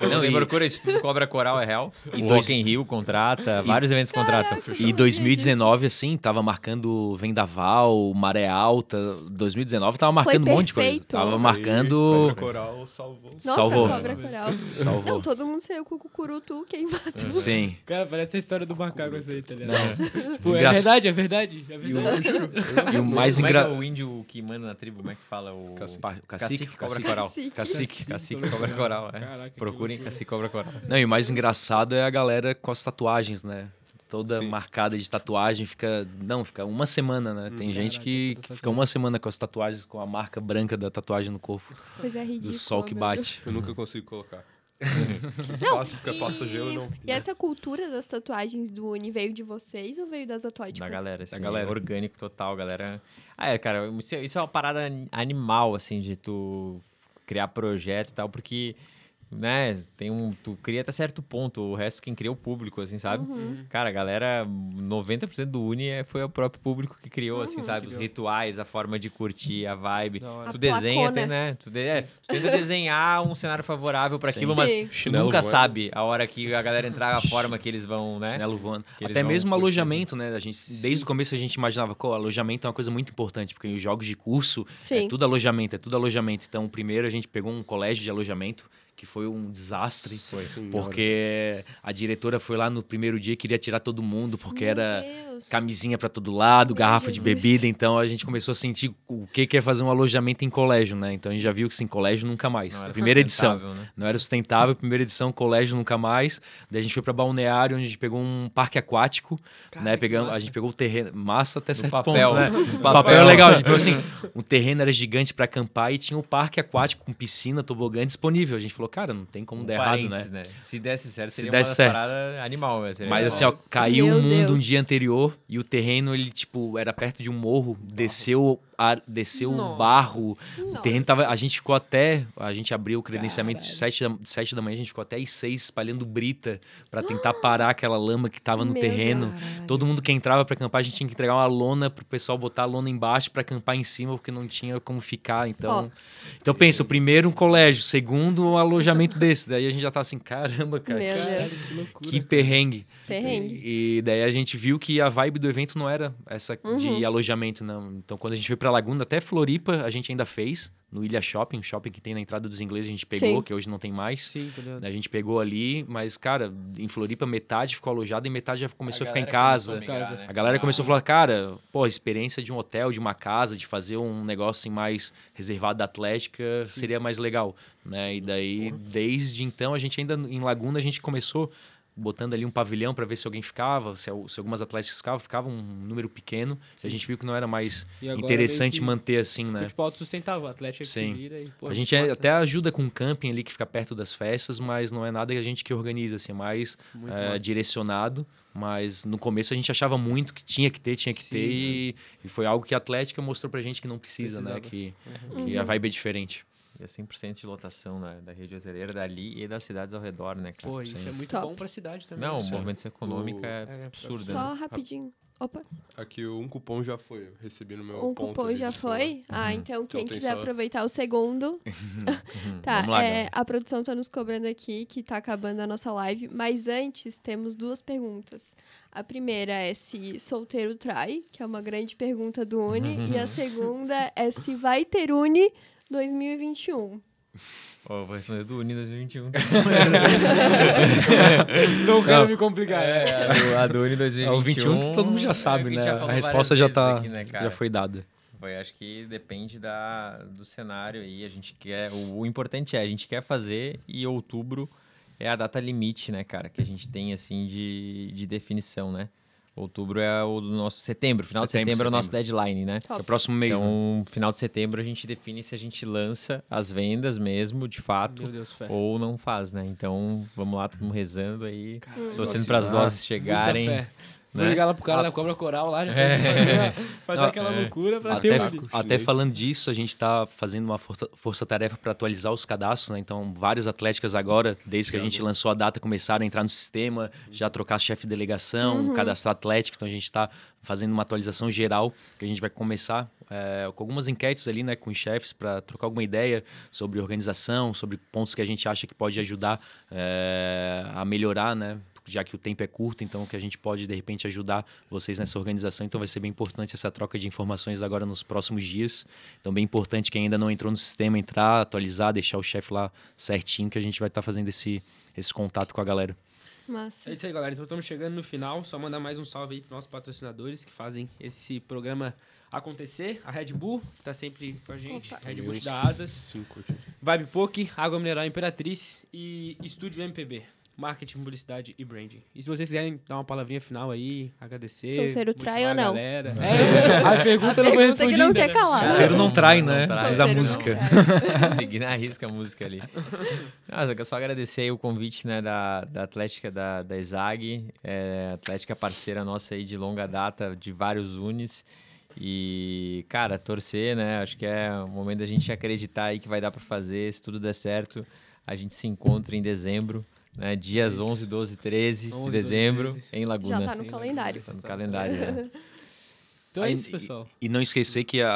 Speaker 3: Não, e-
Speaker 2: procura, Instituto Cobra Coral é real.
Speaker 3: E
Speaker 2: o
Speaker 3: dois-
Speaker 2: Rock in Rio contrata, vários eventos contratam.
Speaker 3: E 2019, assim, tava marcando Vendaval, Maré Alta. 2019 tava marcando um monte de coisa. Tava
Speaker 1: Aí,
Speaker 3: marcando.
Speaker 1: Cobra Coral salvou.
Speaker 5: Nossa,
Speaker 3: Salvou.
Speaker 5: Cobra Coral.
Speaker 3: Salvou.
Speaker 5: Não, todo mundo saiu com o cucurutu queimado.
Speaker 3: Sim.
Speaker 4: Cara, parece a história do macaco essa aí, tá ligado?
Speaker 3: Não.
Speaker 4: Tipo, é verdade, é verdade. É verdade.
Speaker 3: E o mais
Speaker 2: Como é que é
Speaker 3: engraçado.
Speaker 2: o índio que manda na tribo, como é que fala? O
Speaker 1: Cacique.
Speaker 3: Cacique,
Speaker 2: Cacique Cobra
Speaker 3: cacique,
Speaker 2: Coral.
Speaker 5: Cacique.
Speaker 3: cacique.
Speaker 2: Cacique Cobra Coral, é. Procurem. Cacique Cobra Coral.
Speaker 3: Não, e o mais engraçado é a galera com as tatuagens, né? Toda
Speaker 1: Sim.
Speaker 3: marcada de tatuagem, fica. Não, fica uma semana, né? Tem gente
Speaker 4: Caraca,
Speaker 3: que, que
Speaker 4: da
Speaker 3: fica uma semana com as tatuagens, com a marca branca da tatuagem no corpo,
Speaker 5: Coisa
Speaker 3: do
Speaker 5: ridícula.
Speaker 3: sol que bate.
Speaker 1: Eu nunca consigo colocar. <laughs>
Speaker 5: Não,
Speaker 1: Passa, fica, passa gelo e não.
Speaker 5: E essa cultura das tatuagens do Uni veio de vocês ou veio das atléticas?
Speaker 2: Da galera, assim,
Speaker 3: galera.
Speaker 2: é orgânico total, galera. Ah, é, cara, isso é, isso é uma parada animal, assim, de tu criar projeto e tal, porque né, tem um, tu cria até certo ponto, o resto quem cria é o público, assim, sabe? Cara, a galera, 90% do Uni é- foi o próprio público que criou, assim, sabe? Os
Speaker 4: Criou.
Speaker 2: rituais, a forma de curtir, a vibe. Tu
Speaker 5: A
Speaker 2: desenha, tem, né? Tu, de, é, tu tenta desenhar um cenário favorável para aquilo, mas
Speaker 1: Chinelo
Speaker 2: nunca
Speaker 1: voando.
Speaker 2: sabe a hora que a galera entrar, a forma que eles vão, né?
Speaker 3: Chinelo voando.
Speaker 2: Que
Speaker 3: Até mesmo
Speaker 2: curtir,
Speaker 3: alojamento, né? A gente, desde o começo a gente imaginava, pô, alojamento é uma coisa muito importante, porque os jogos de curso
Speaker 5: Sim.
Speaker 3: é tudo alojamento, é tudo alojamento. Então, primeiro a gente pegou um colégio de alojamento, que foi um desastre.
Speaker 1: Foi.
Speaker 3: Porque a diretora foi lá no primeiro dia e queria tirar todo mundo, porque
Speaker 5: Meu
Speaker 3: era
Speaker 5: Deus.
Speaker 3: Camisinha pra todo lado,
Speaker 5: Meu
Speaker 3: garrafa de
Speaker 5: Jesus.
Speaker 3: bebida, então a gente começou a sentir o que que é fazer um alojamento em colégio, né? Então a gente já viu que sim, colégio nunca mais.
Speaker 2: Não era
Speaker 3: primeira edição.
Speaker 2: né?
Speaker 3: Não era sustentável, primeira edição, colégio nunca mais. Daí a gente foi pra balneário, onde a gente pegou um parque aquático,
Speaker 4: Cara,
Speaker 3: né? Pegamos, a gente pegou o terreno, massa até certo
Speaker 2: papel.
Speaker 3: ponto, né? O <laughs> papel,
Speaker 2: papel.
Speaker 3: é legal, a gente pegou assim, <laughs> o terreno era gigante pra acampar e tinha um parque aquático com piscina, tobogã disponível. A gente falou, cara, não tem como
Speaker 2: Um
Speaker 3: dar errado, né?
Speaker 2: parênteses, Se desse certo,
Speaker 3: Se
Speaker 2: seria
Speaker 3: desse
Speaker 2: uma
Speaker 3: certo.
Speaker 2: parada animal. né? Seria
Speaker 3: Mas
Speaker 2: legal.
Speaker 3: assim, ó, caiu
Speaker 5: Meu
Speaker 3: o mundo um
Speaker 5: Deus.
Speaker 3: dia anterior e o terreno, ele, tipo, era perto de um morro, desceu, ar, desceu um
Speaker 4: Nossa.
Speaker 3: barro. O
Speaker 5: Nossa.
Speaker 3: terreno tava. A gente ficou até. A gente abriu o credenciamento de
Speaker 4: Caralho.
Speaker 3: 7 da, 7 da manhã, a gente ficou até às 6 espalhando brita pra tentar parar aquela lama que tava no
Speaker 5: Meu
Speaker 3: terreno.
Speaker 5: Deus.
Speaker 3: Todo mundo que entrava pra acampar, a gente tinha que entregar uma lona pro pessoal botar a lona embaixo pra acampar em cima, porque não tinha como ficar. Então, então pensa, o primeiro um colégio, o segundo um alojamento desse. Daí a gente já tá assim, caramba, cara.
Speaker 5: Meu Deus.
Speaker 4: Que
Speaker 3: perrengue.
Speaker 5: Perrengue.
Speaker 3: E daí a gente viu que a vibe do evento não era essa
Speaker 5: Uhum.
Speaker 3: de alojamento, não. Então, quando a gente foi pra Laguna, até Floripa, a gente ainda fez, no Ilha Shopping, o shopping que tem na entrada dos ingleses, a gente pegou,
Speaker 5: Sim.
Speaker 3: que hoje não tem mais.
Speaker 4: Sim, entendeu?
Speaker 3: A gente pegou ali, mas, cara, em Floripa, metade ficou alojada e metade já começou a, ficar em casa.
Speaker 2: a
Speaker 4: Casa.
Speaker 2: né?
Speaker 3: A galera começou a falar, cara, pô, a experiência de um hotel, de uma casa, de fazer um negócio assim, mais reservado da Atlética seria mais legal, né? E daí, desde então, a gente ainda em Laguna, a gente começou botando ali um pavilhão para ver se alguém ficava, se, se algumas atléticas ficavam, ficava um número pequeno. A gente viu que não era mais interessante manter assim, né?
Speaker 4: tipo autossustentável, o Atlético
Speaker 3: Sim.
Speaker 4: se vira e, pô,
Speaker 3: a gente
Speaker 4: massa.
Speaker 3: até ajuda com camping ali que fica perto das festas, mas não é nada que a gente que organiza, assim, é mais é, direcionado. Mas no começo a gente achava muito que tinha que ter, tinha que
Speaker 4: Sim,
Speaker 3: ter. E, e foi algo que a Atlética mostrou pra gente que não precisa, né?
Speaker 4: Precisava.
Speaker 3: Que, que a vibe é diferente.
Speaker 2: E é 100% de lotação né, da rede hoteleira dali e das cidades ao redor, né, cara?
Speaker 4: Pô, isso
Speaker 3: Sim.
Speaker 4: é muito
Speaker 5: Top.
Speaker 4: bom pra cidade também.
Speaker 2: Não, o movimento econômico
Speaker 1: O-
Speaker 2: é
Speaker 4: É,
Speaker 2: absurdo,
Speaker 5: Só
Speaker 2: né?
Speaker 5: rapidinho. Opa,
Speaker 1: Aqui um cupom já foi. Eu recebi no meu
Speaker 5: um
Speaker 1: ponto
Speaker 5: cupom já
Speaker 1: celular.
Speaker 5: foi? Ah, então quem
Speaker 1: tem
Speaker 5: quiser
Speaker 1: só-
Speaker 5: aproveitar o segundo. <laughs> <laughs> tá,
Speaker 3: lá,
Speaker 5: é, a produção tá nos cobrando aqui que tá acabando a nossa live, mas antes temos duas perguntas. A primeira é se solteiro trai, que é uma grande pergunta do Uni, e a <laughs> segunda é se vai ter Uni 2021. <laughs>
Speaker 2: Ó, eu vou responder do Uni 2021. <laughs>
Speaker 4: Não quero
Speaker 3: Não.
Speaker 4: me complicar.
Speaker 2: É, a do- a do Uni 2021.
Speaker 3: É, o 21 que todo mundo já
Speaker 2: é,
Speaker 3: sabe,
Speaker 2: a
Speaker 3: né?
Speaker 2: já
Speaker 3: a resposta já tá,
Speaker 2: aqui, né,
Speaker 3: já foi dada.
Speaker 2: Foi, acho que depende da, do cenário aí. A gente quer. O, o importante é, a gente quer fazer e outubro é a data limite, né, cara? Que a gente tem, assim, de, de definição, né? Outubro é o nosso. Setembro, final
Speaker 3: Setembro,
Speaker 2: de setembro, é o nosso deadline, né?
Speaker 3: É o
Speaker 5: Top.
Speaker 3: próximo mês, né?
Speaker 2: Então, final de setembro a gente define se a gente lança as vendas mesmo, de fato,
Speaker 4: Meu Deus, fé.
Speaker 2: ou não faz, né? Então, vamos lá, todo mundo rezando aí, torcendo para as doses
Speaker 4: Muita
Speaker 2: chegarem.
Speaker 4: Fé. Vou
Speaker 2: né?
Speaker 4: ligar lá pro cara da cobra coral lá, já
Speaker 2: É.
Speaker 4: fazer, fazer
Speaker 3: Não,
Speaker 4: aquela
Speaker 2: é.
Speaker 4: loucura pra ter
Speaker 3: Até,
Speaker 4: um
Speaker 1: filho.
Speaker 3: até falando disso, a gente está fazendo uma força- força-tarefa para atualizar os cadastros, né? Então, várias atléticas agora, desde que a gente lançou a data, começaram a entrar no sistema, já trocar chefe de delegação, cadastrar atlético. Então, a gente está fazendo uma atualização geral, que a gente vai começar é, com algumas enquetes ali, né, com os chefes, para trocar alguma ideia sobre organização, sobre pontos que a gente acha que pode ajudar é, a melhorar, né? Já que o tempo é curto, então que a gente pode de repente ajudar vocês nessa organização. Então vai ser bem importante essa troca de informações agora nos próximos dias. Então bem importante quem ainda não entrou no sistema entrar, atualizar, deixar o chefe lá certinho que a gente vai estar fazendo esse esse contato com a galera.
Speaker 5: Massa.
Speaker 4: É isso aí, galera. Então estamos chegando no final. Só mandar mais um salve aí para nossos patrocinadores que fazem esse programa acontecer. A Red Bull tá sempre com a gente.
Speaker 5: Opa.
Speaker 4: Red Bull dá asas.
Speaker 1: Cinco.
Speaker 4: Vibe Poke, Água Mineral Imperatriz e Estúdio MPB. Marketing, publicidade e branding. E se vocês quiserem dar uma palavrinha final aí, agradecer.
Speaker 5: Solteiro trai
Speaker 4: a
Speaker 5: ou não?
Speaker 4: galera. <laughs> É, a pergunta não foi
Speaker 5: pergunta que
Speaker 4: respondida.
Speaker 5: não quer calar.
Speaker 3: Solteiro não trai,
Speaker 2: não
Speaker 3: né?
Speaker 2: trai.
Speaker 3: Diz a
Speaker 5: não
Speaker 3: música. <laughs>
Speaker 2: Seguir na risca a música ali. Ah, só, quero só agradecer aí o convite né, da, da Atlética da, da ESAG, é, Atlética parceira nossa aí de longa data, de vários unis. E, cara, torcer, né? Acho que é o momento da gente acreditar aí que vai dar para fazer, se tudo der certo. a gente se encontra em dezembro, né? Dias 11, 12, 13 de
Speaker 4: 11, 12,
Speaker 2: dezembro,
Speaker 4: 13.
Speaker 2: em Laguna.
Speaker 5: Já tá no calendário.
Speaker 2: Tá no calendário, né? <laughs>
Speaker 4: Então é isso, pessoal.
Speaker 3: E, e não esquecer que a,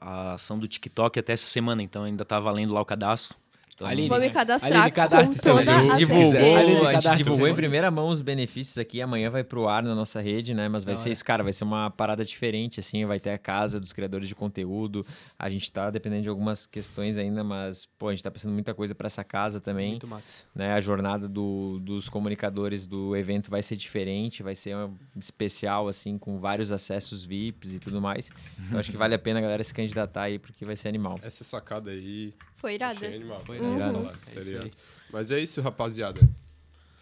Speaker 3: a ação do TikTok é até essa semana, então ainda tá valendo lá o cadastro. Então,
Speaker 4: Aline,
Speaker 5: Vou me
Speaker 4: Aline,
Speaker 5: cadastrar
Speaker 4: cadastre
Speaker 5: com
Speaker 4: seu
Speaker 5: toda a
Speaker 2: divulgou.
Speaker 4: Aline,
Speaker 2: a gente
Speaker 4: cadastra
Speaker 2: divulgou em primeira mão os benefícios aqui. Amanhã vai pro ar na nossa rede, né? Mas vai ser
Speaker 4: hora.
Speaker 2: isso, cara. Vai ser uma parada diferente, assim. Vai ter a casa dos criadores de conteúdo. A gente tá dependendo de algumas questões ainda, mas, pô, a gente tá pensando muita coisa pra essa casa também.
Speaker 4: Muito massa.
Speaker 2: né? A jornada do- dos comunicadores do evento vai ser diferente, vai ser especial, assim, com vários acessos VIPs e tudo mais. Então acho que vale a pena a galera se candidatar aí, porque vai ser animal.
Speaker 1: Essa sacada aí.
Speaker 5: Foi irada.
Speaker 1: Achei animal.
Speaker 4: Foi
Speaker 2: irado.
Speaker 1: animal,
Speaker 4: É
Speaker 1: tá ligado?
Speaker 4: aí.
Speaker 1: Mas é isso, rapaziada.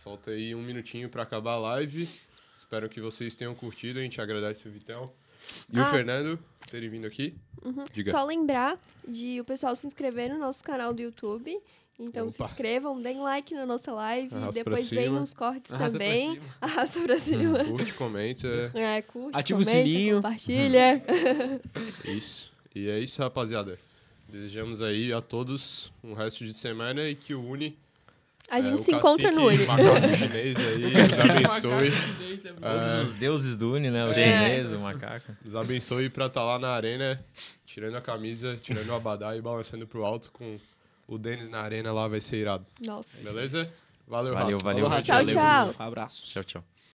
Speaker 1: Falta aí um minutinho pra acabar a live. Espero que vocês tenham curtido. A gente agradece o Vitão e o
Speaker 5: Ah.
Speaker 1: Fernando por terem vindo aqui. Diga.
Speaker 5: Só lembrar de o pessoal se inscrever no nosso canal do YouTube. Então se
Speaker 1: Opa.
Speaker 5: inscrevam, deem like na nossa live.
Speaker 1: Arrasta pra
Speaker 5: depois vem uns cortes
Speaker 4: Arrasta pra
Speaker 5: também.
Speaker 4: cima.
Speaker 5: Arrasta pra cima.
Speaker 1: Curte, comenta.
Speaker 5: É, curte,
Speaker 4: Ativa o
Speaker 5: comenta,
Speaker 4: sininho.
Speaker 5: compartilha.
Speaker 1: Isso. E é isso, rapaziada. Desejamos aí a todos um resto de semana e que o Uni.
Speaker 5: A
Speaker 1: é,
Speaker 5: gente
Speaker 1: o
Speaker 5: se encontra no Uni.
Speaker 1: macaco chinês aí, <laughs> nos abençoe.
Speaker 2: Todos os deuses do Uni, né? O
Speaker 5: Sim.
Speaker 2: chinês, o macaco.
Speaker 1: Nos abençoe pra estar lá na arena, tirando a camisa, tirando o abadá e balançando pro alto com o Denis na arena lá, vai ser irado.
Speaker 5: Nossa.
Speaker 1: Beleza? Valeu,
Speaker 2: Valeu,
Speaker 1: raça.
Speaker 2: valeu.
Speaker 4: Falou,
Speaker 5: Tchau, tchau.
Speaker 4: Um abraço.
Speaker 3: Tchau, tchau.